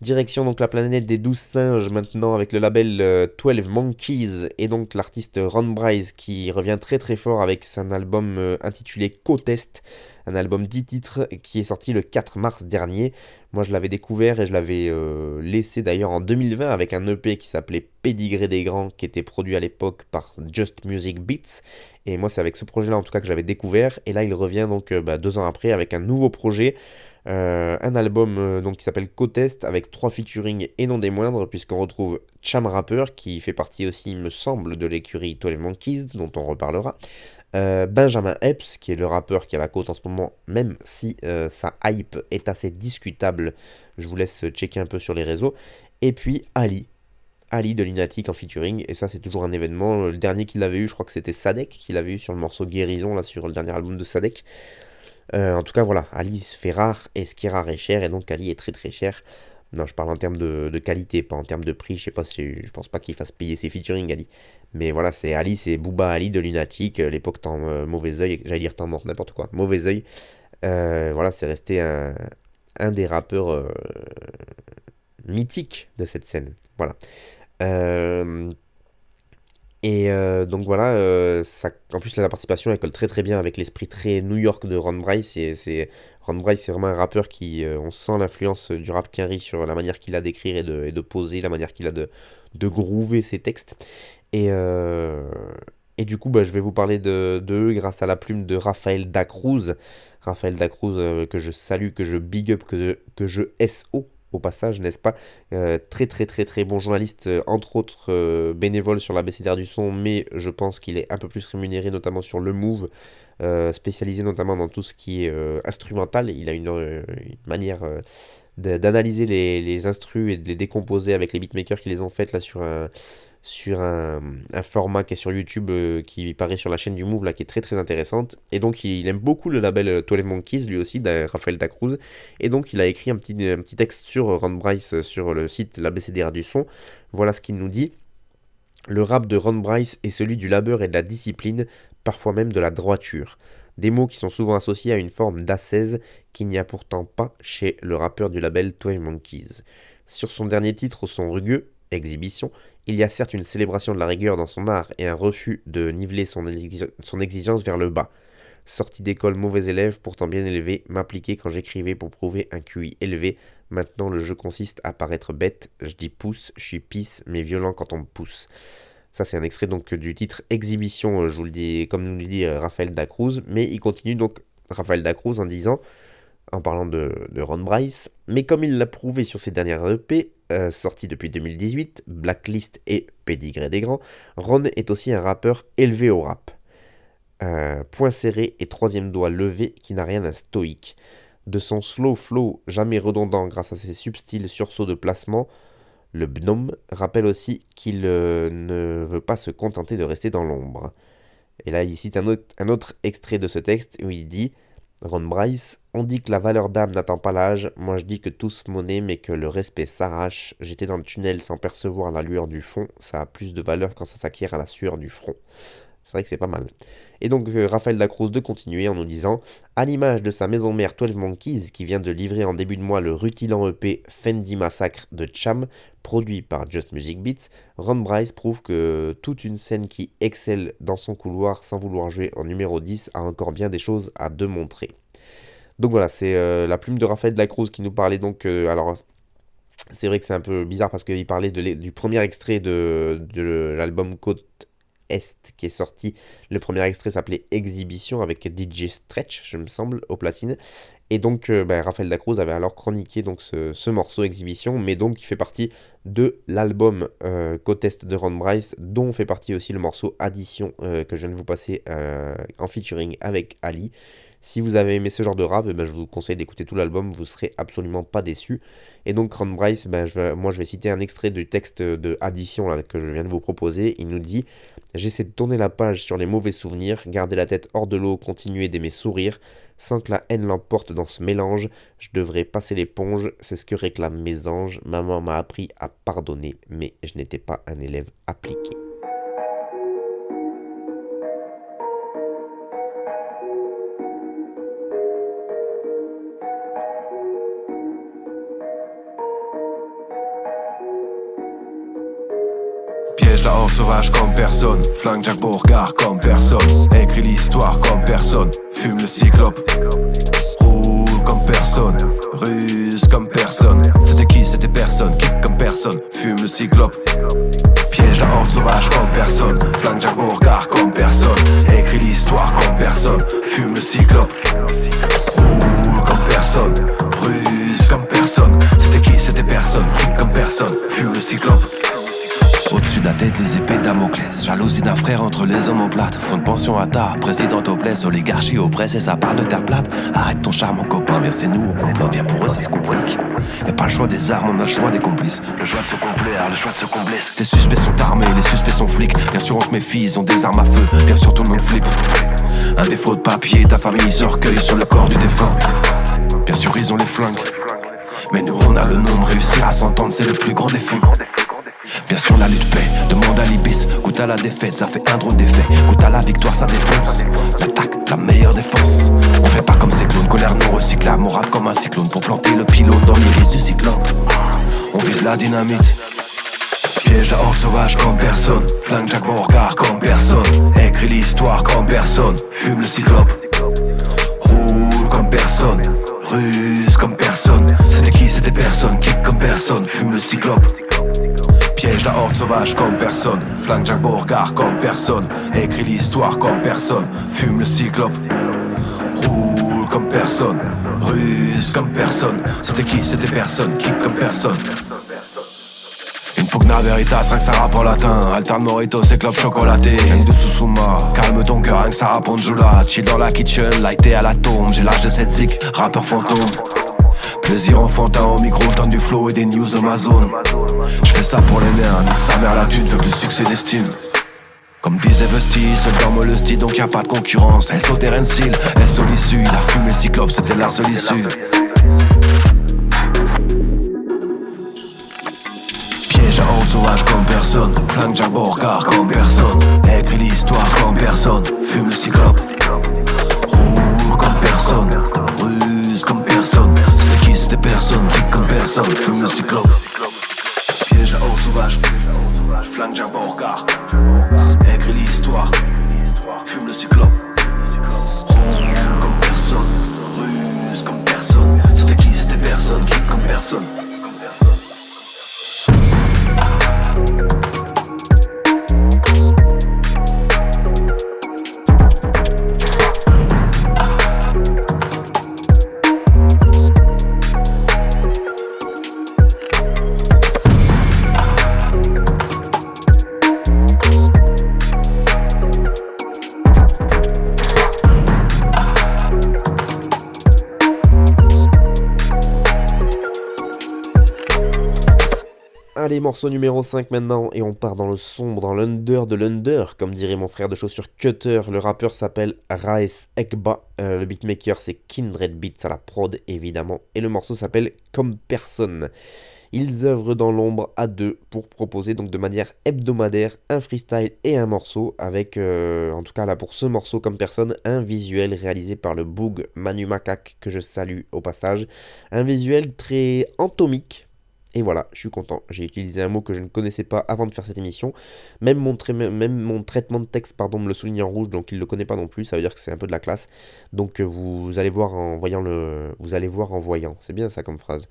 Direction donc la planète des douze singes maintenant avec le label euh, 12 Monkeys et donc l'artiste Ron Bryce qui revient très très fort avec son album euh, intitulé Co-Test, un album 10 titres qui est sorti le 4 mars dernier. Moi je l'avais découvert et je l'avais euh, laissé d'ailleurs en 2020 avec un EP qui s'appelait Pédigré des Grands qui était produit à l'époque par Just Music Beats. Et moi c'est avec ce projet là en tout cas que j'avais découvert et là il revient donc euh, bah, deux ans après avec un nouveau projet. Euh, un album donc qui s'appelle Co-Test avec trois featuring et non des moindres puisqu'on retrouve Cham Rapper qui fait partie aussi me semble de l'écurie Toilet Monkeys dont on reparlera euh, Benjamin Epps qui est le rappeur qui a la côte en ce moment même si euh, sa hype est assez discutable je vous laisse checker un peu sur les réseaux. Et puis Ali. Ali de Lunatic en featuring et ça c'est toujours un événement. Le dernier qu'il avait eu je crois que c'était Sadek qu'il avait eu sur le morceau Guérison là sur le dernier album de Sadek. Euh, en tout cas, voilà, Ali se fait rare, et ce qui est rare est cher, et donc Ali est très très cher. Non, je parle en termes de, de qualité, pas en termes de prix. Je sais pas si, je pense pas qu'il fasse payer ses featuring Ali. Mais voilà, c'est Ali, c'est Booba Ali de Lunatic, euh, l'époque temps euh, mauvais oeil, j'allais dire temps mort, n'importe quoi, mauvais oeil. Euh, voilà, c'est resté un, un des rappeurs mythiques de cette scène. Voilà. Et donc voilà, ça, en plus la participation elle colle très très bien avec l'esprit très New York de Ron Bryce. C'est Ron Bryce c'est vraiment un rappeur qui, euh, on sent l'influence du rap Quinry sur la manière qu'il a d'écrire et de, de poser, la manière qu'il a de, de groover ses textes. Et, euh, et du coup, bah, je vais vous parler de, de eux grâce à la plume de Raphaël Dacruz. Raphaël Dacruz euh, que je salue, que je big up, que je, que je SO au passage, n'est-ce pas? Euh, Très très très très bon journaliste, euh, entre autres euh, bénévole sur l'ABCDR du son, mais je pense qu'il est un peu plus rémunéré, notamment sur le Move, euh, spécialisé notamment dans tout ce qui est euh, instrumental. Il a une, euh, manière euh, d'analyser les, les instrus et de les décomposer avec les beatmakers qui les ont faites là sur un, sur un, format qui est sur YouTube, euh, qui paraît sur la chaîne du Move, là, qui est très très intéressante. Et donc, il, aime beaucoup le label euh, 12 Monkeys, lui aussi, de Raphaël Dacruz. Et donc, il a écrit un petit, un petit texte sur Ron Bryce, euh, sur le site l'ABCDR du son. Voilà ce qu'il nous dit. Le rap de Ron Bryce est celui du labeur et de la discipline, parfois même de la droiture. Des mots qui sont souvent associés à une forme d'ascèse qu'il n'y a pourtant pas chez le rappeur du label 12 Monkeys. Sur son dernier titre, son rugueux, Exhibition, il y a certes une célébration de la rigueur dans son art et un refus de niveler son, son exigence vers le bas. Sorti d'école mauvais élève, pourtant bien élevé, m'appliquer quand j'écrivais pour prouver un QI élevé. Maintenant le jeu consiste à paraître bête, je dis pouce, je suis pisse, mais violent quand on me pousse. Ça c'est un extrait donc du titre Exhibition, je vous le dis, comme nous le dit euh, Raphaël Dacruz, mais il continue donc Raphaël Dacruz en disant en parlant de, Ron Bryce, mais comme il l'a prouvé sur ses dernières EP, euh, sorties depuis 2018, Blacklist et Pédigré des Grands, Ron est aussi un rappeur élevé au rap. Euh, point serré et troisième doigt levé qui n'a rien d'un stoïque. De son slow flow jamais redondant grâce à ses subtils sursauts de placement, le gnome rappelle aussi qu'il euh, ne veut pas se contenter de rester dans l'ombre. Et là, il cite un autre, extrait de ce texte où il dit Ron Bryce, on dit que la valeur d'âme n'attend pas l'âge, moi je dis que tout se monnaie mais que le respect s'arrache. J'étais dans le tunnel sans percevoir la lueur du fond, ça a plus de valeur quand ça s'acquiert à la sueur du front. C'est vrai que c'est pas mal. Et donc euh, Raphaël Dacruz de continuer en nous disant À l'image de sa maison mère 12 Monkeys qui vient de livrer en début de mois le rutilant EP Fendi Massacre de Cham, produit par Just Music Beats, Ron Bryce prouve que toute une scène qui excelle dans son couloir sans vouloir jouer en numéro 10 a encore bien des choses à démontrer. Donc voilà, c'est euh, la plume de Raphaël Dacruz qui nous parlait donc. Euh, alors, c'est vrai que c'est un peu bizarre parce qu'il parlait du premier extrait de, de l'album Côte est qui est sorti. Le premier extrait s'appelait Exhibition avec DJ Stretch, je me semble, au platine. Et donc, euh, ben, Raphaël Dacruz avait alors chroniqué donc, ce, morceau Exhibition, mais donc il fait partie de l'album euh, Co-Test de Ron Bryce, dont fait partie aussi le morceau Addition euh, que je viens de vous passer euh, en featuring avec Ali. Si vous avez aimé ce genre de rap, eh ben, je vous conseille d'écouter tout l'album, vous serez absolument pas déçu. Et donc Ron Bryce, ben, moi je vais citer un extrait du texte de Addition que je viens de vous proposer. Il nous dit J'essaie de tourner la page sur les mauvais souvenirs, garder la tête hors de l'eau, continuer d'aimer sourire, sans que la haine l'emporte dans ce mélange. Je devrais passer l'éponge, c'est ce que réclament mes anges. Maman m'a appris à pardonner, mais je n'étais pas un élève appliqué. Sauvage comme personne, flingue Jack Beauregard comme personne, écrit l'histoire comme personne, fume le cyclope, roule comme personne, ruse comme personne. C'était qui C'était personne, kick comme personne, fume le cyclope. Piège la horde sauvage comme personne, flingue Jack Beauregard comme personne, écrit l'histoire comme personne, fume le cyclope. Roule comme personne, ruse comme personne. C'était qui C'était personne, kick comme personne, fume le cyclope. Au-dessus de la tête, les épées Damoclès. Jalousie d'un frère entre les omoplates. Fonds de pension à ta, président Topless, oligarchie oppresse et ça part de terre plate. Arrête ton charme, mon copain, versez-nous au complot. Viens pour eux, ça se complique. Y'a pas le choix des armes, on a le choix des complices. Le choix de se complaire, le choix de se combler. Tes suspects sont armés, les suspects sont flics. Bien sûr, on se méfie, ils ont des armes à feu. Bien sûr, tout le monde flippe. Un défaut de papier, ta famille s'orgueille sur le corps du défunt. Bien sûr, ils ont les flingues. Mais nous, on a le nombre, réussir à s'entendre, c'est le plus grand défi. Bien sûr la lutte paix, demande à l'ibis. Goûte à la défaite, ça fait un drôle d'effet. Goûte à la victoire, ça défonce. L'attaque, la meilleure défense. On fait pas comme ces clones, colère non recyclable Mon rap comme un cyclone pour planter le pylône Dans l'iris du cyclope. On vise la dynamite. Piège la horde sauvage comme personne. Flingue Jack Beauregard comme personne. Écrit l'histoire comme personne. Fume le cyclope. Roule comme personne. Ruse comme personne. C'était qui? C'était personne. Kick comme personne. Fume le cyclope Piège la horde sauvage comme personne. Flingue Jack Beauregard comme personne. Écrit l'histoire comme personne. Fume le cyclope. Roule comme personne. Ruse comme personne. C'était qui? C'était personne. Kick comme personne. Pugna veritas, rien que ça rappe en latin. Alterne morito, c'est club chocolaté. Gang de Susuma, calme ton cœur, rien que ça rappe en. Chill dans la kitchen, lighté à la tombe. J'ai l'âge de cette zik, rappeur fantôme. Plaisir enfantin au micro, donne du flow et des news de ma zone. Je fais ça pour les merdes, sa mère la thune veut que le succès d'estime. Comme disait Busty, seul dans Molesty, donc y a pas de concurrence. SO Terence Hill, SO l'issue, la fumée le cyclope, c'était la seule issue. Piège à haute sauvage comme personne. Flingue Jack Borgard comme personne. Écrit l'histoire comme personne. Fume le cyclope. Roule comme personne. Ruse comme personne. Personne. Comme personne. Fume le cyclope. Piège à haut sauvage. Flingue Jack Borgard. Écrit l'histoire. Fume le cyclope. Roule comme personne. Ruse comme personne. C'était qui? C'était personne. Comme personne. Morceau numéro 5 maintenant, et on part dans le sombre, dans l'under de l'under, comme dirait mon frère de chaussures Cutter. Le rappeur s'appelle Raes Ekba, euh, le beatmaker c'est Kindred Beats à la prod évidemment, et le morceau s'appelle Comme Personne. Ils œuvrent dans l'ombre à deux pour proposer donc de manière hebdomadaire un freestyle et un morceau, avec euh, en tout cas là pour ce morceau Comme Personne, un visuel réalisé par le Boog Manu Macaque que je salue au passage. Un visuel très antomique et voilà, je suis content. J'ai utilisé un mot que je ne connaissais pas avant de faire cette émission. Même mon, traitement de texte pardon, me le souligne en rouge, donc il ne le connaît pas non plus. Ça veut dire que c'est un peu de la classe. Donc euh, vous allez voir en voyant le. Vous allez voir en voyant. C'est bien ça comme phrase.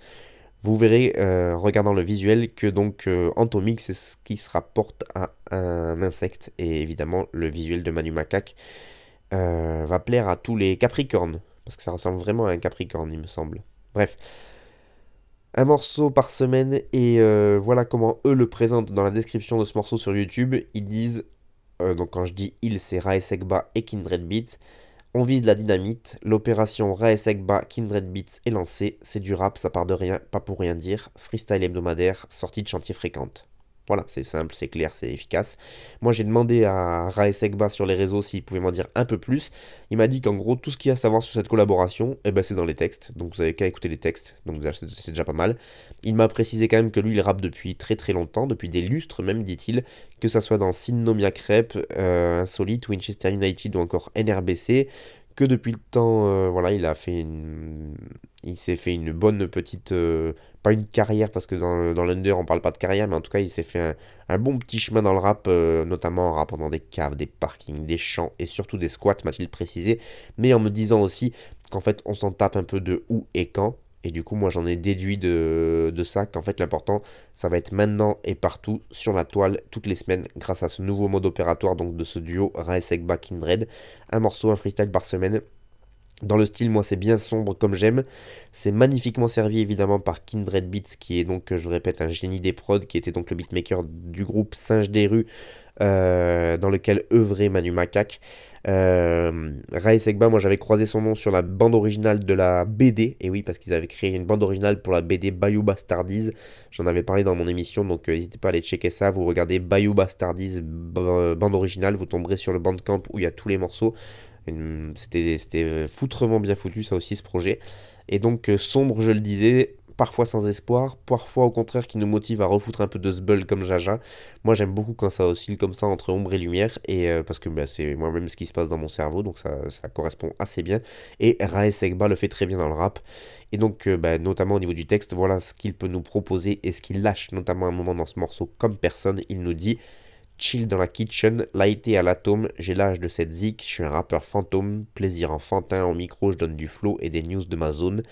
Vous verrez, euh, regardant le visuel, que donc euh, c'est ce qui se rapporte à un insecte. Et évidemment, le visuel de Manu Macaque va plaire à tous les Capricornes. Parce que ça ressemble vraiment à un Capricorne, il me semble. Bref un morceau par semaine et euh, voilà comment eux le présentent dans la description de ce morceau sur YouTube. Ils disent, euh, donc quand je dis ils, c'est Raesekba et Kindred Beats. On vise la dynamite, l'opération Raesekba Kindred Beats est lancée, c'est du rap, ça part de rien, pas pour rien dire, freestyle hebdomadaire, sortie de chantier fréquente. Voilà, c'est simple, c'est clair, c'est efficace. Moi, j'ai demandé à Rae Segba sur les réseaux s'il pouvait m'en dire un peu plus. Il m'a dit qu'en gros, tout ce qu'il y a à savoir sur cette collaboration, eh ben, c'est dans les textes. Donc, vous avez qu'à écouter les textes. Donc, c'est déjà pas mal. Il m'a précisé quand même que lui, il rappe depuis très très longtemps, depuis des lustres même, dit-il. Que ça soit dans Sinnomia Crep, euh, Insolite, Winchester United ou encore NRBC que depuis le temps, euh, voilà, il a fait il s'est fait une bonne petite, euh, pas une carrière parce que dans, dans l'under on parle pas de carrière, mais en tout cas il s'est fait un, bon petit chemin dans le rap, euh, notamment en rappant dans des caves, des parkings, des champs et surtout des squats, m'a-t-il précisé, mais en me disant aussi qu'en fait on s'en tape un peu de où et quand. Et du coup, moi, j'en ai déduit de, ça qu'en fait, l'important, ça va être maintenant et partout sur la toile, toutes les semaines, grâce à ce nouveau mode opératoire donc de ce duo Raesegba Kindred. Un morceau, un freestyle par semaine. Dans le style, moi, c'est bien sombre comme j'aime. C'est magnifiquement servi évidemment par Kindred Beats, qui est donc, je répète, un génie des prods, qui était donc le beatmaker du groupe Singe des rues, euh, dans lequel œuvrait Manu Macaque. Euh, Segba, moi j'avais croisé son nom sur la bande originale de la BD, et oui, parce qu'ils avaient créé une bande originale pour la BD Bayou Bastardies. J'en avais parlé dans mon émission, donc euh, n'hésitez pas à aller checker ça. Vous regardez Bayou Bastardies bande originale, vous tomberez sur le bandcamp où il y a tous les morceaux. C'était foutrement bien foutu, ça aussi, ce projet. Et donc, euh, sombre, je le disais, parfois sans espoir, parfois au contraire qui nous motive à refoutre un peu de bull comme Jaja. Moi j'aime beaucoup quand ça oscille comme ça entre ombre et lumière, et euh, parce que bah, c'est moi-même ce qui se passe dans mon cerveau, donc ça, correspond assez bien. Et Rae Segba le fait très bien dans le rap. Et donc, euh, bah, notamment au niveau du texte, voilà ce qu'il peut nous proposer et ce qu'il lâche, notamment à un moment dans ce morceau, comme personne. Il nous dit Chill dans la kitchen, lighté à l'atome, j'ai l'âge de cette zik, je suis un rappeur fantôme, plaisir enfantin, en micro je donne du flow et des news de ma zone.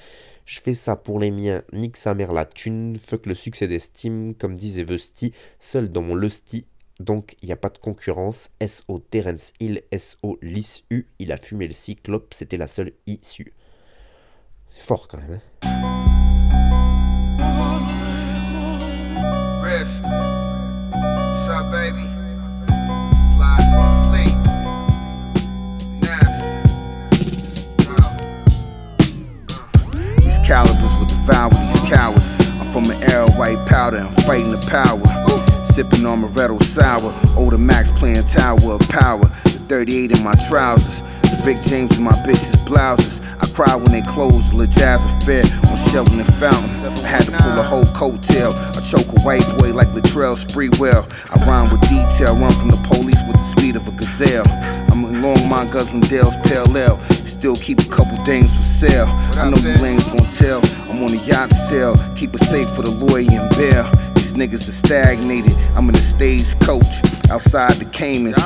Je fais ça pour les miens, nique sa mère la thune, fuck le succès d'estime, comme disait Vesti, seul dans mon lusty, donc il n'y a pas de concurrence. SO Terence Hill, SO U, il a fumé le cyclope, c'était la seule issue. C'est fort quand même. Hein these cowards. I'm from an era of white powder, I'm fighting the power. Sipping on Moretto sour, older Max playing Tower of Power. The 38 in my trousers, the Rick James in my bitches' blouses. I cry when they close, the Jazz affair on Shelton and Fountain. I had to pull a whole coattail. I choke a white boy like Latrell Sprewell. I rhyme with detail, run from the police with the speed of a gazelle. Longmont, Guzzling Dale's Pale Still keep a couple things for sale. I know you lanes gon' tell. I'm on a yacht sale. Keep it safe for the lawyer and bail. These niggas are stagnated. I'm in a stage coach outside the Caymans.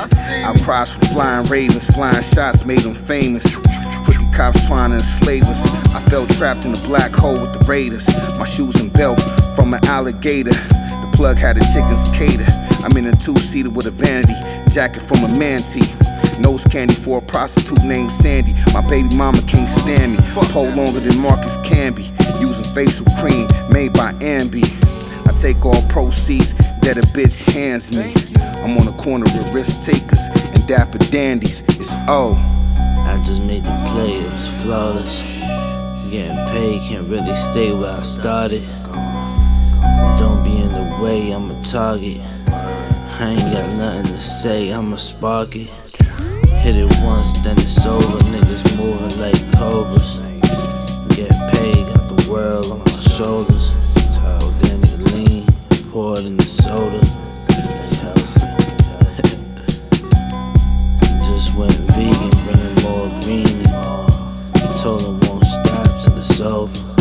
Outcries from flying ravens, flying shots made them famous. Crooked cops trying to enslave us. I felt trapped in a black hole with the Raiders. My shoes and belt from an alligator. The plug had a chicken's cater. I'm in a two seater with a vanity jacket from a manatee. Nose candy for a prostitute named Sandy. My baby mama can't stand me. Pole longer than Marcus Camby. Using facial cream made by Ambi. I take all proceeds that a bitch hands me. I'm on the corner with risk takers and dapper dandies. It's O. I just made the play, it was flawless. Getting paid, can't really stay where I started. Don't be in the way, I'm a target. I ain't got nothing to say, I'ma spark it. Hit it once, then it's over. Niggas moving like cobras. Get paid, got the world on my shoulders. Organic lean, poured in the soda. Just went vegan, bringing more green. Told them won't stop till it's over.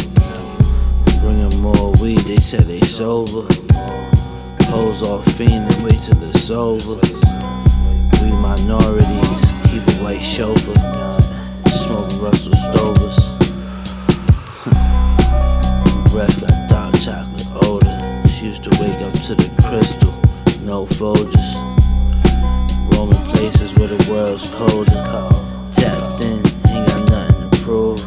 Bringing more weed, they said they sober. Hoes all fiending, wait till it's over. We minorities, keep a white chauffeur. Smoking Russell Stovers. Breath got dark chocolate odor. She used to wake up to the crystal, no Folgers. Roaming places where the world's colder. Tapped in, ain't got nothing to prove.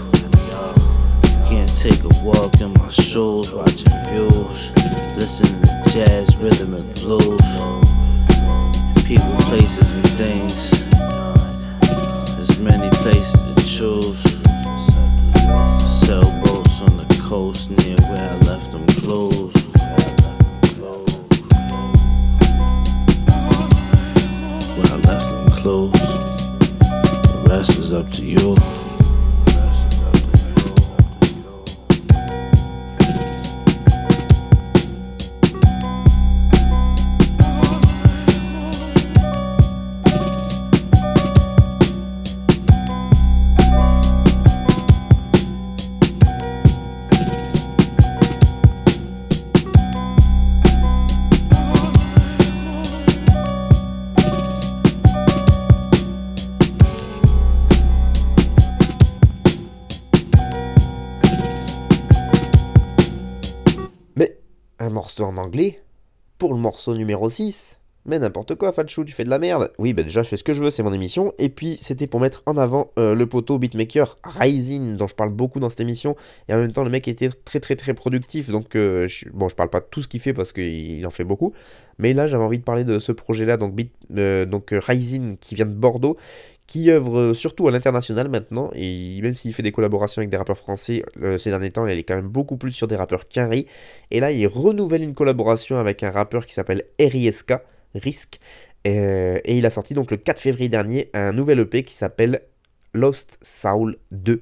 Can't take a walk in my shoes, watching views. Listening to jazz, rhythm, and blues. People, places, and things officials en anglais pour le morceau numéro 6 mais n'importe quoi, Fatchou, tu fais de la merde. Oui, bah déjà, je fais ce que je veux, c'est mon émission. Et puis, c'était pour mettre en avant euh, le poteau beatmaker Rising, dont je parle beaucoup dans cette émission. Et en même temps, le mec était très, très, très productif. Donc, euh, bon, je parle pas de tout ce qu'il fait parce qu'il en fait beaucoup. Mais là, j'avais envie de parler de ce projet-là, donc, euh, donc Rising, qui vient de Bordeaux, qui œuvre surtout à l'international maintenant, et même s'il fait des collaborations avec des rappeurs français euh, ces derniers temps, il est quand même beaucoup plus sur des rappeurs qu'Henry. Et là, il renouvelle une collaboration avec un rappeur qui s'appelle RISK, Risk, euh, et il a sorti donc le 4 février dernier un nouvel EP qui s'appelle Lost Soul 2.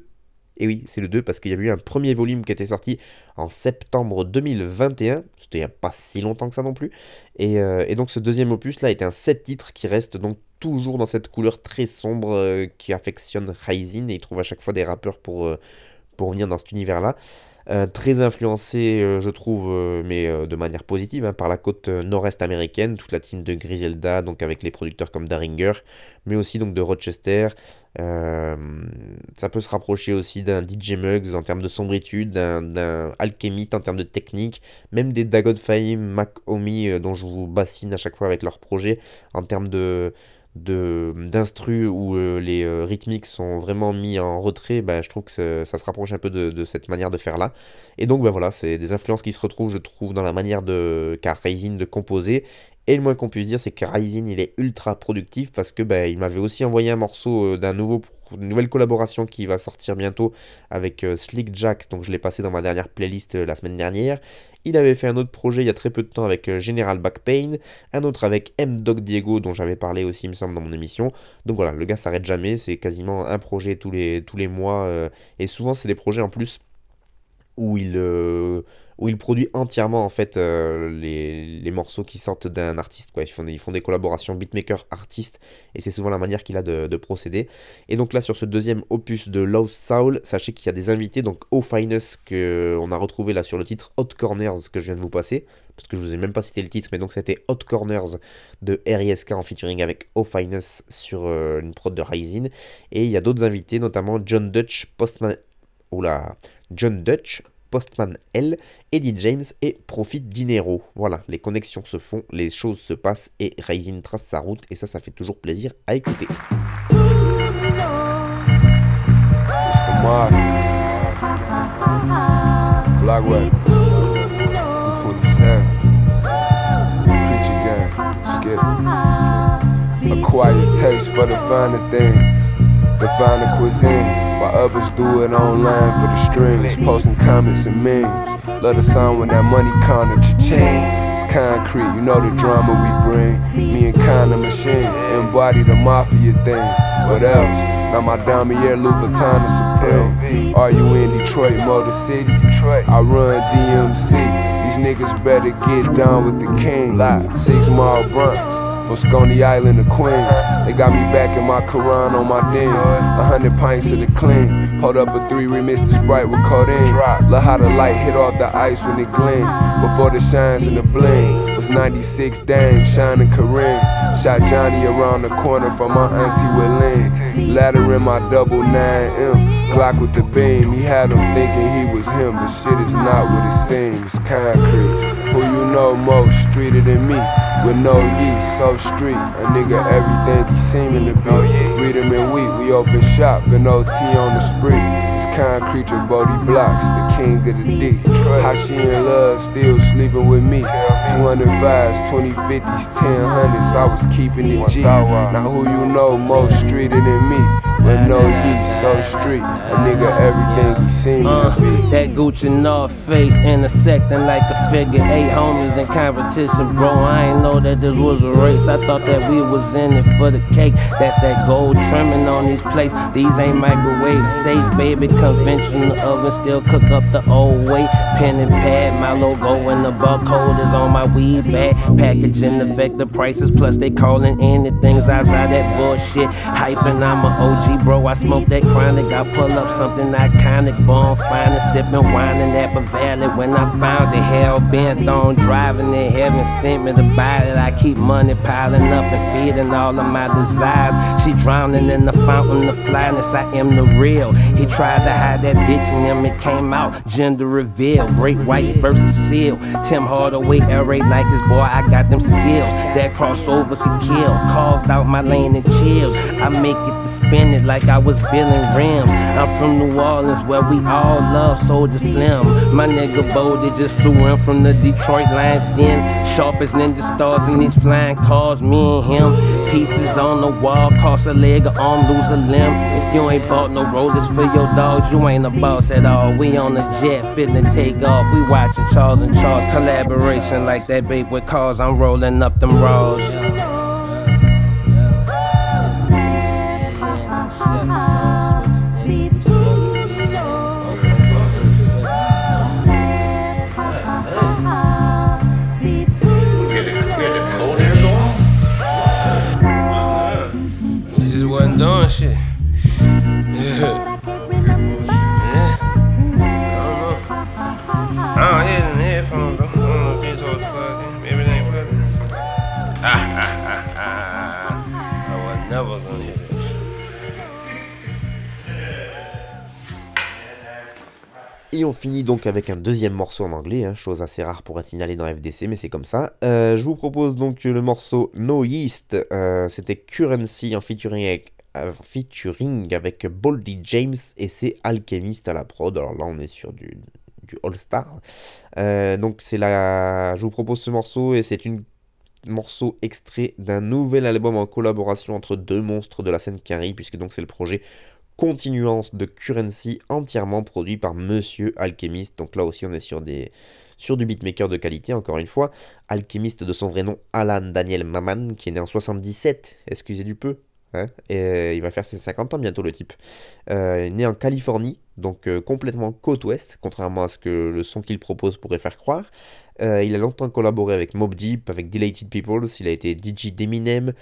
Et oui, c'est le 2 parce qu'il y a eu un premier volume qui était sorti en septembre 2021. C'était il n'y a pas si longtemps que ça non plus. Et, euh, donc ce deuxième opus là est un 7 titres qui reste donc toujours dans cette couleur très sombre euh, qui affectionne Ryzen et il trouve à chaque fois des rappeurs pour, euh, pour venir dans cet univers là. Euh, très influencé, euh, je trouve, euh, mais de manière positive, hein, par la côte nord-est américaine, toute la team de Griselda, donc avec les producteurs comme Daringer, mais aussi donc de Rochester. Ça peut se rapprocher aussi d'un DJ Muggs en termes de sombritude, d'un- alchimiste en termes de technique, même des Dagon Fahim, Mac Omi, dont je vous bassine à chaque fois avec leurs projets, en termes de d'instru où euh, les euh, rythmiques sont vraiment mis en retrait, bah, je trouve que ça, se rapproche un peu de, cette manière de faire là. Et donc bah, voilà, c'est des influences qui se retrouvent, je trouve, dans la manière de qu'a Ryzen de composer. Et le moins qu'on puisse dire, c'est que Ryzen il est ultra productif parce que bah, il m'avait aussi envoyé un morceau euh, d'un nouveau une nouvelle collaboration qui va sortir bientôt avec euh, Slick Jack, donc je l'ai passé dans ma dernière playlist euh, la semaine dernière. Il avait fait un autre projet il y a très peu de temps avec euh, General Backpain, un autre avec M. Dog Diego dont j'avais parlé aussi il me semble dans mon émission. Donc voilà, le gars s'arrête jamais, c'est quasiment un projet tous les, tous les mois et souvent c'est des projets en plus où il où il produit entièrement en fait euh, les, morceaux qui sortent d'un artiste. Quoi. Ils, font des, ils font des collaborations beatmaker-artiste et c'est souvent la manière qu'il a de, procéder. Et donc là sur ce deuxième opus de Lost Soul, sachez qu'il y a des invités, donc O Finest qu'on a retrouvé là sur le titre Hot Corners que je viens de vous passer. Parce que je vous ai même pas cité le titre, mais donc c'était Hot Corners de RISK en featuring avec O sur euh, une prod de Rising. Et il y a d'autres invités, notamment John Dutch, Postman. Oula, John Dutch, Postman L, Eddie James et Profit Dinero. Voilà, les connexions se font, les choses se passent et Rising trace sa route et ça, ça fait toujours plaisir à écouter. Blackwell, 227, Creature Gang, Skip, Acquire taste for the finer things, the finer cuisine. While others do it online for the strings, posting comments and memes. Love the sound when that money counter cha-ching. It's concrete, you know the drama we bring. Me and Kinda Machine embody the mafia thing. What else? Now my Damier Louboutin is supreme. Are you in Detroit, Motor City? I run DMC. These niggas better get down with the kings. Six Mile Bronx. From Scony Island to Queens, they got me back in my Quran on my den. A hundred pints of the clean. Hold up a three remix the Sprite with codeine. Love how the light hit off the ice when it gleam. Before the shines and the bling. Was 96 Dame, shining Kareem. Shot Johnny around the corner from my auntie Willene. Ladder in my double 9M. Glock with the beam. He had him thinking he was him, but shit is not what it seems. Concrete. Who you know more streeter than me? With no yeast, so street. A nigga everything he seeming to be. Read him in wheat, we open shop, and OT on the spree. It's concrete, your Bodie blocks, the king of the D. How she in love, still sleeping with me. 200 vibes, 2050s, 1000s, I was keeping it G. Now who you know more streeter than me? With no yeast, so street. A nigga everything he seeming uh, to be. That Gucci North face intersecting like a figure eight homies in competition, bro. I ain't know that this was a race. I thought that we was in it for the cake. That's that gold trimming on these plates. These ain't microwave safe, baby. Conventional oven still cook up the old way. Pen and pad, my logo and the barcode is on my weed bag. Packaging affect the prices, plus they calling anything's outside that bullshit. Hyping, I'm a OG, bro. I smoke that chronic. I pull up something iconic, born fine sipping wine in that Valley. When I found it, hell bent on driving it. Heaven sent me to buy it. I keep money piling up and feeding all of my desires. She drowning in the fountain of flyness. I am the real. He tried to hide that bitch in him. It came out. Gender reveal. Great white versus seal. Tim Hardaway, LA Nikes, boy. I got them skills. That crossover could kill. Carved out my lane and chills. I make it to spin it like I was billing rims. I'm from New Orleans where we all love Soldier Slim. My nigga Bo, they just flew in from the Detroit Lions den. Sharp as ninja stars in these flying cars, me and him. Pieces on the wall, cost a leg, or arm, lose a limb. If you ain't bought no rollers for your dogs, you ain't a boss at all. We on the jet, to take off. We watching Charles and Charles collaboration like that babe with cars. I'm rolling up them rolls. Et on finit donc avec un deuxième morceau en anglais, hein, chose assez rare pour être signalé dans FDC, mais c'est comme ça. Euh, je vous propose donc le morceau No Yeast, euh, c'était Currency en featuring avec, euh, Boldy James et c'est Alchemist à la prod. Alors là on est sur du, du All-Star. donc c'est la... je vous propose ce morceau et c'est une morceau extrait d'un nouvel album en collaboration entre deux monstres de la scène Carrie, puisque donc c'est le projet Continuance de Currency entièrement produit par Monsieur Alchemist. Donc là aussi on est sur du beatmaker de qualité encore une fois. Alchemist de son vrai nom Alan Daniel Maman qui est né en 77, excusez du peu. Hein, et euh, il va faire ses 50 ans bientôt le type. Euh, né en Californie, donc euh, complètement côte ouest, contrairement à ce que le son qu'il propose pourrait faire croire. il a longtemps collaboré avec Mob Deep, avec Delated Peoples, il a été DJ d'Eminem,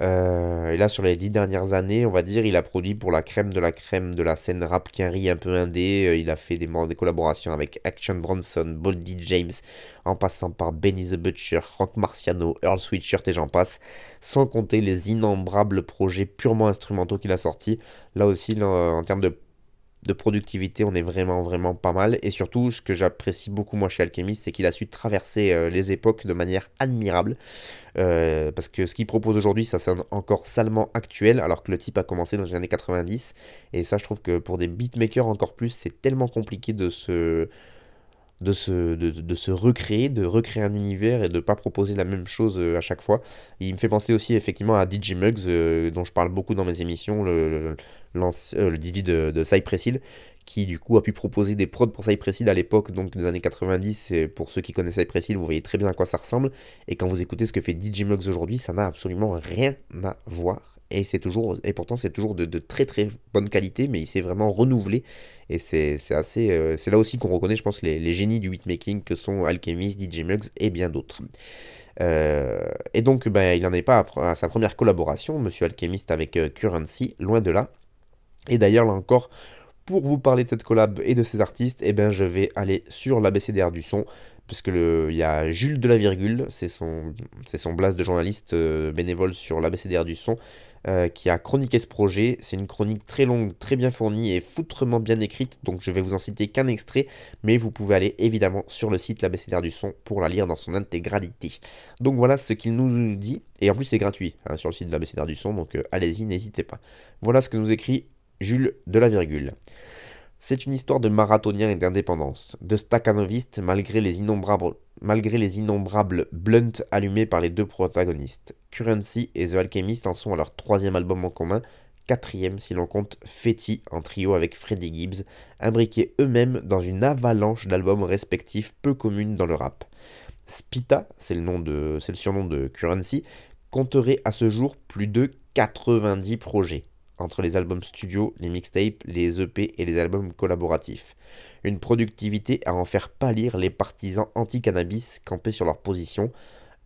euh, et là, sur les dix dernières années, on va dire, il a produit pour la crème de la crème de la scène rap quinry un peu indé. Euh, il a fait des, collaborations avec Action Bronson, Boldy James, en passant par Benny the Butcher, Rock Marciano, Earl Sweatshirt et j'en passe. Sans compter les innombrables projets purement instrumentaux qu'il a sortis. Là aussi, en termes de de productivité, on est vraiment vraiment pas mal. Et surtout, ce que j'apprécie beaucoup moi chez Alchemist, c'est qu'il a su traverser euh, les époques de manière admirable. Euh, parce que ce qu'il propose aujourd'hui, ça sonne encore salement actuel, alors que le type a commencé dans les années 90. Et ça, je trouve que pour des beatmakers encore plus, c'est tellement compliqué de se de se, de, se recréer, de recréer un univers et de ne pas proposer la même chose euh, à chaque fois. Il me fait penser aussi effectivement à DJ euh, dont je parle beaucoup dans mes émissions, le, le, euh, DJ de, de Cypress qui du coup a pu proposer des prods pour Cypress Hill à l'époque, donc des années 90. Et pour ceux qui connaissent Cypress Hill, vous voyez très bien à quoi ça ressemble. Et quand vous écoutez ce que fait DJ aujourd'hui, ça n'a absolument rien à voir et toujours et pourtant c'est toujours de, très très bonne qualité mais il s'est vraiment renouvelé et c'est assez euh, c'est là aussi qu'on reconnaît je pense les, génies du beatmaking que sont Alchemist, DJ Muggs et bien d'autres. Euh, et donc ben, il n'en est pas à, sa première collaboration Monsieur Alchemist avec euh, Currency loin de là. Et d'ailleurs là encore pour vous parler de cette collab et de ces artistes, eh ben, je vais aller sur l'ABCDR du son, parce que il y a Jules de la virgule, c'est son, c'est son blast de journaliste bénévole sur l'ABCDR du son, euh, qui a chroniqué ce projet. C'est une chronique très longue, très bien fournie et foutrement bien écrite, donc je vais vous en citer qu'un extrait, mais vous pouvez aller évidemment sur le site l'ABCDR du son pour la lire dans son intégralité. Donc voilà ce qu'il nous dit, et en plus c'est gratuit hein, sur le site de l'ABCDR du son, donc euh, allez-y, n'hésitez pas. Voilà ce que nous écrit Jules de la virgule. C'est une histoire de marathonien et d'indépendance, de staccanoviste malgré les innombrables, blunts allumés par les deux protagonistes. Currency et The Alchemist en sont à leur troisième album en commun, quatrième si l'on compte Fetty en trio avec Freddie Gibbs, imbriqués eux-mêmes dans une avalanche d'albums respectifs peu communes dans le rap. Spita, c'est le, c'est le surnom de Currency, compterait à ce jour plus de 90 projets entre les albums studio, les mixtapes, les EP et les albums collaboratifs. Une productivité à en faire pâlir les partisans anti-cannabis campés sur leur position,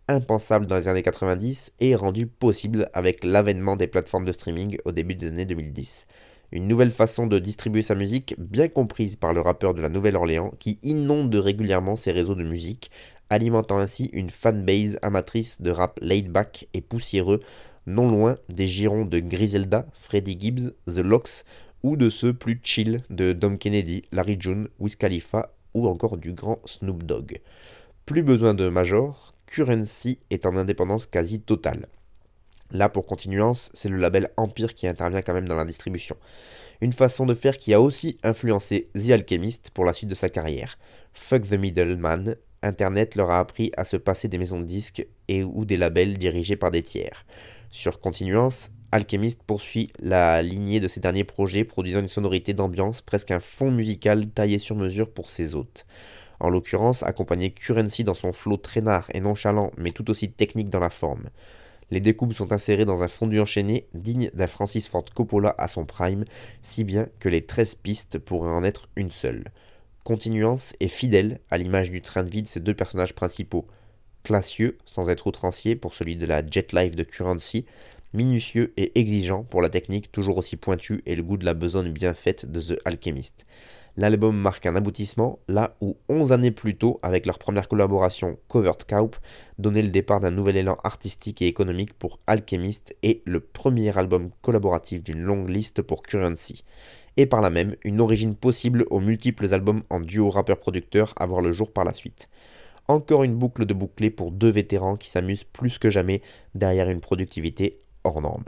impensable dans les années 90 et rendu possible avec l'avènement des plateformes de streaming au début des années 2010. Une nouvelle façon de distribuer sa musique, bien comprise par le rappeur de la Nouvelle-Orléans, qui inonde régulièrement ses réseaux de musique, alimentant ainsi une fanbase amatrice de rap laid-back et poussiéreux non loin des girons de Griselda, Freddie Gibbs, The Locks, ou de ceux plus chill de Dom Kennedy, Larry June, Wiz Khalifa, ou encore du grand Snoop Dogg. Plus besoin de Major, Currency est en indépendance quasi totale. Là, pour continuance, c'est le label Empire qui intervient quand même dans la distribution. Une façon de faire qui a aussi influencé The Alchemist pour la suite de sa carrière. Fuck the middleman, Internet leur a appris à se passer des maisons de disques et ou des labels dirigés par des tiers. Sur Continuance, Alchemist poursuit la lignée de ses derniers projets, produisant une sonorité d'ambiance, presque un fond musical taillé sur mesure pour ses hôtes. En l'occurrence, accompagné Currency dans son flot traînard et nonchalant, mais tout aussi technique dans la forme. Les découpes sont insérées dans un fondu enchaîné, digne d'un Francis Ford Coppola à son prime, si bien que les 13 pistes pourraient en être une seule. Continuance est fidèle à l'image du train de vie de ses deux personnages principaux, classieux sans être outrancier pour celui de la Jet Life de Currency, minutieux et exigeant pour la technique toujours aussi pointue et le goût de la besogne bien faite de The Alchemist. L'album marque un aboutissement, là où 11 années plus tôt, avec leur première collaboration Covert Cowp, donnait le départ d'un nouvel élan artistique et économique pour Alchemist et le premier album collaboratif d'une longue liste pour Currency. Et par là même, une origine possible aux multiples albums en duo rappeur-producteur à voir le jour par la suite. Encore une boucle de bouclés pour deux vétérans qui s'amusent plus que jamais derrière une productivité hors norme.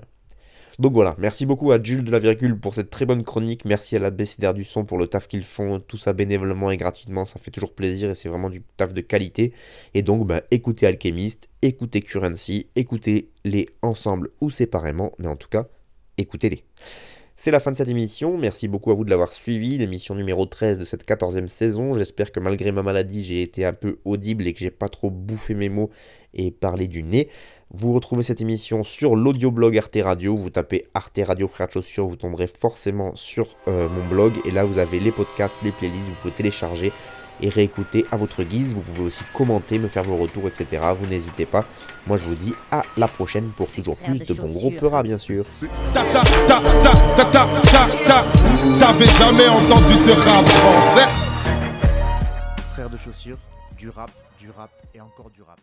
Donc voilà, merci beaucoup à Jules de la Virgule pour cette très bonne chronique, merci à la BCDR du son pour le taf qu'ils font, tout ça bénévolement et gratuitement, ça fait toujours plaisir et c'est vraiment du taf de qualité. Et donc bah, écoutez Alchemist, écoutez Currency, écoutez-les ensemble ou séparément, mais en tout cas, écoutez-les. C'est la fin de cette émission, merci beaucoup à vous de l'avoir suivi, l'émission numéro 13 de cette 14e saison. J'espère que malgré ma maladie, j'ai été un peu audible et que j'ai pas trop bouffé mes mots et parlé du nez. Vous retrouvez cette émission sur l'audioblog Arte Radio, vous tapez Arte Radio Frères de Chaussures, vous tomberez forcément sur euh, mon blog. Et là vous avez les podcasts, les playlists, vous pouvez télécharger et réécouter à votre guise. Vous pouvez aussi commenter, me faire vos retours, etc. Vous n'hésitez pas. Moi, je vous dis à la prochaine pour toujours plus de bons groupes rap, bien sûr. T'avais jamais entendu de rap Frère de chaussures, du rap, du rap et encore du rap.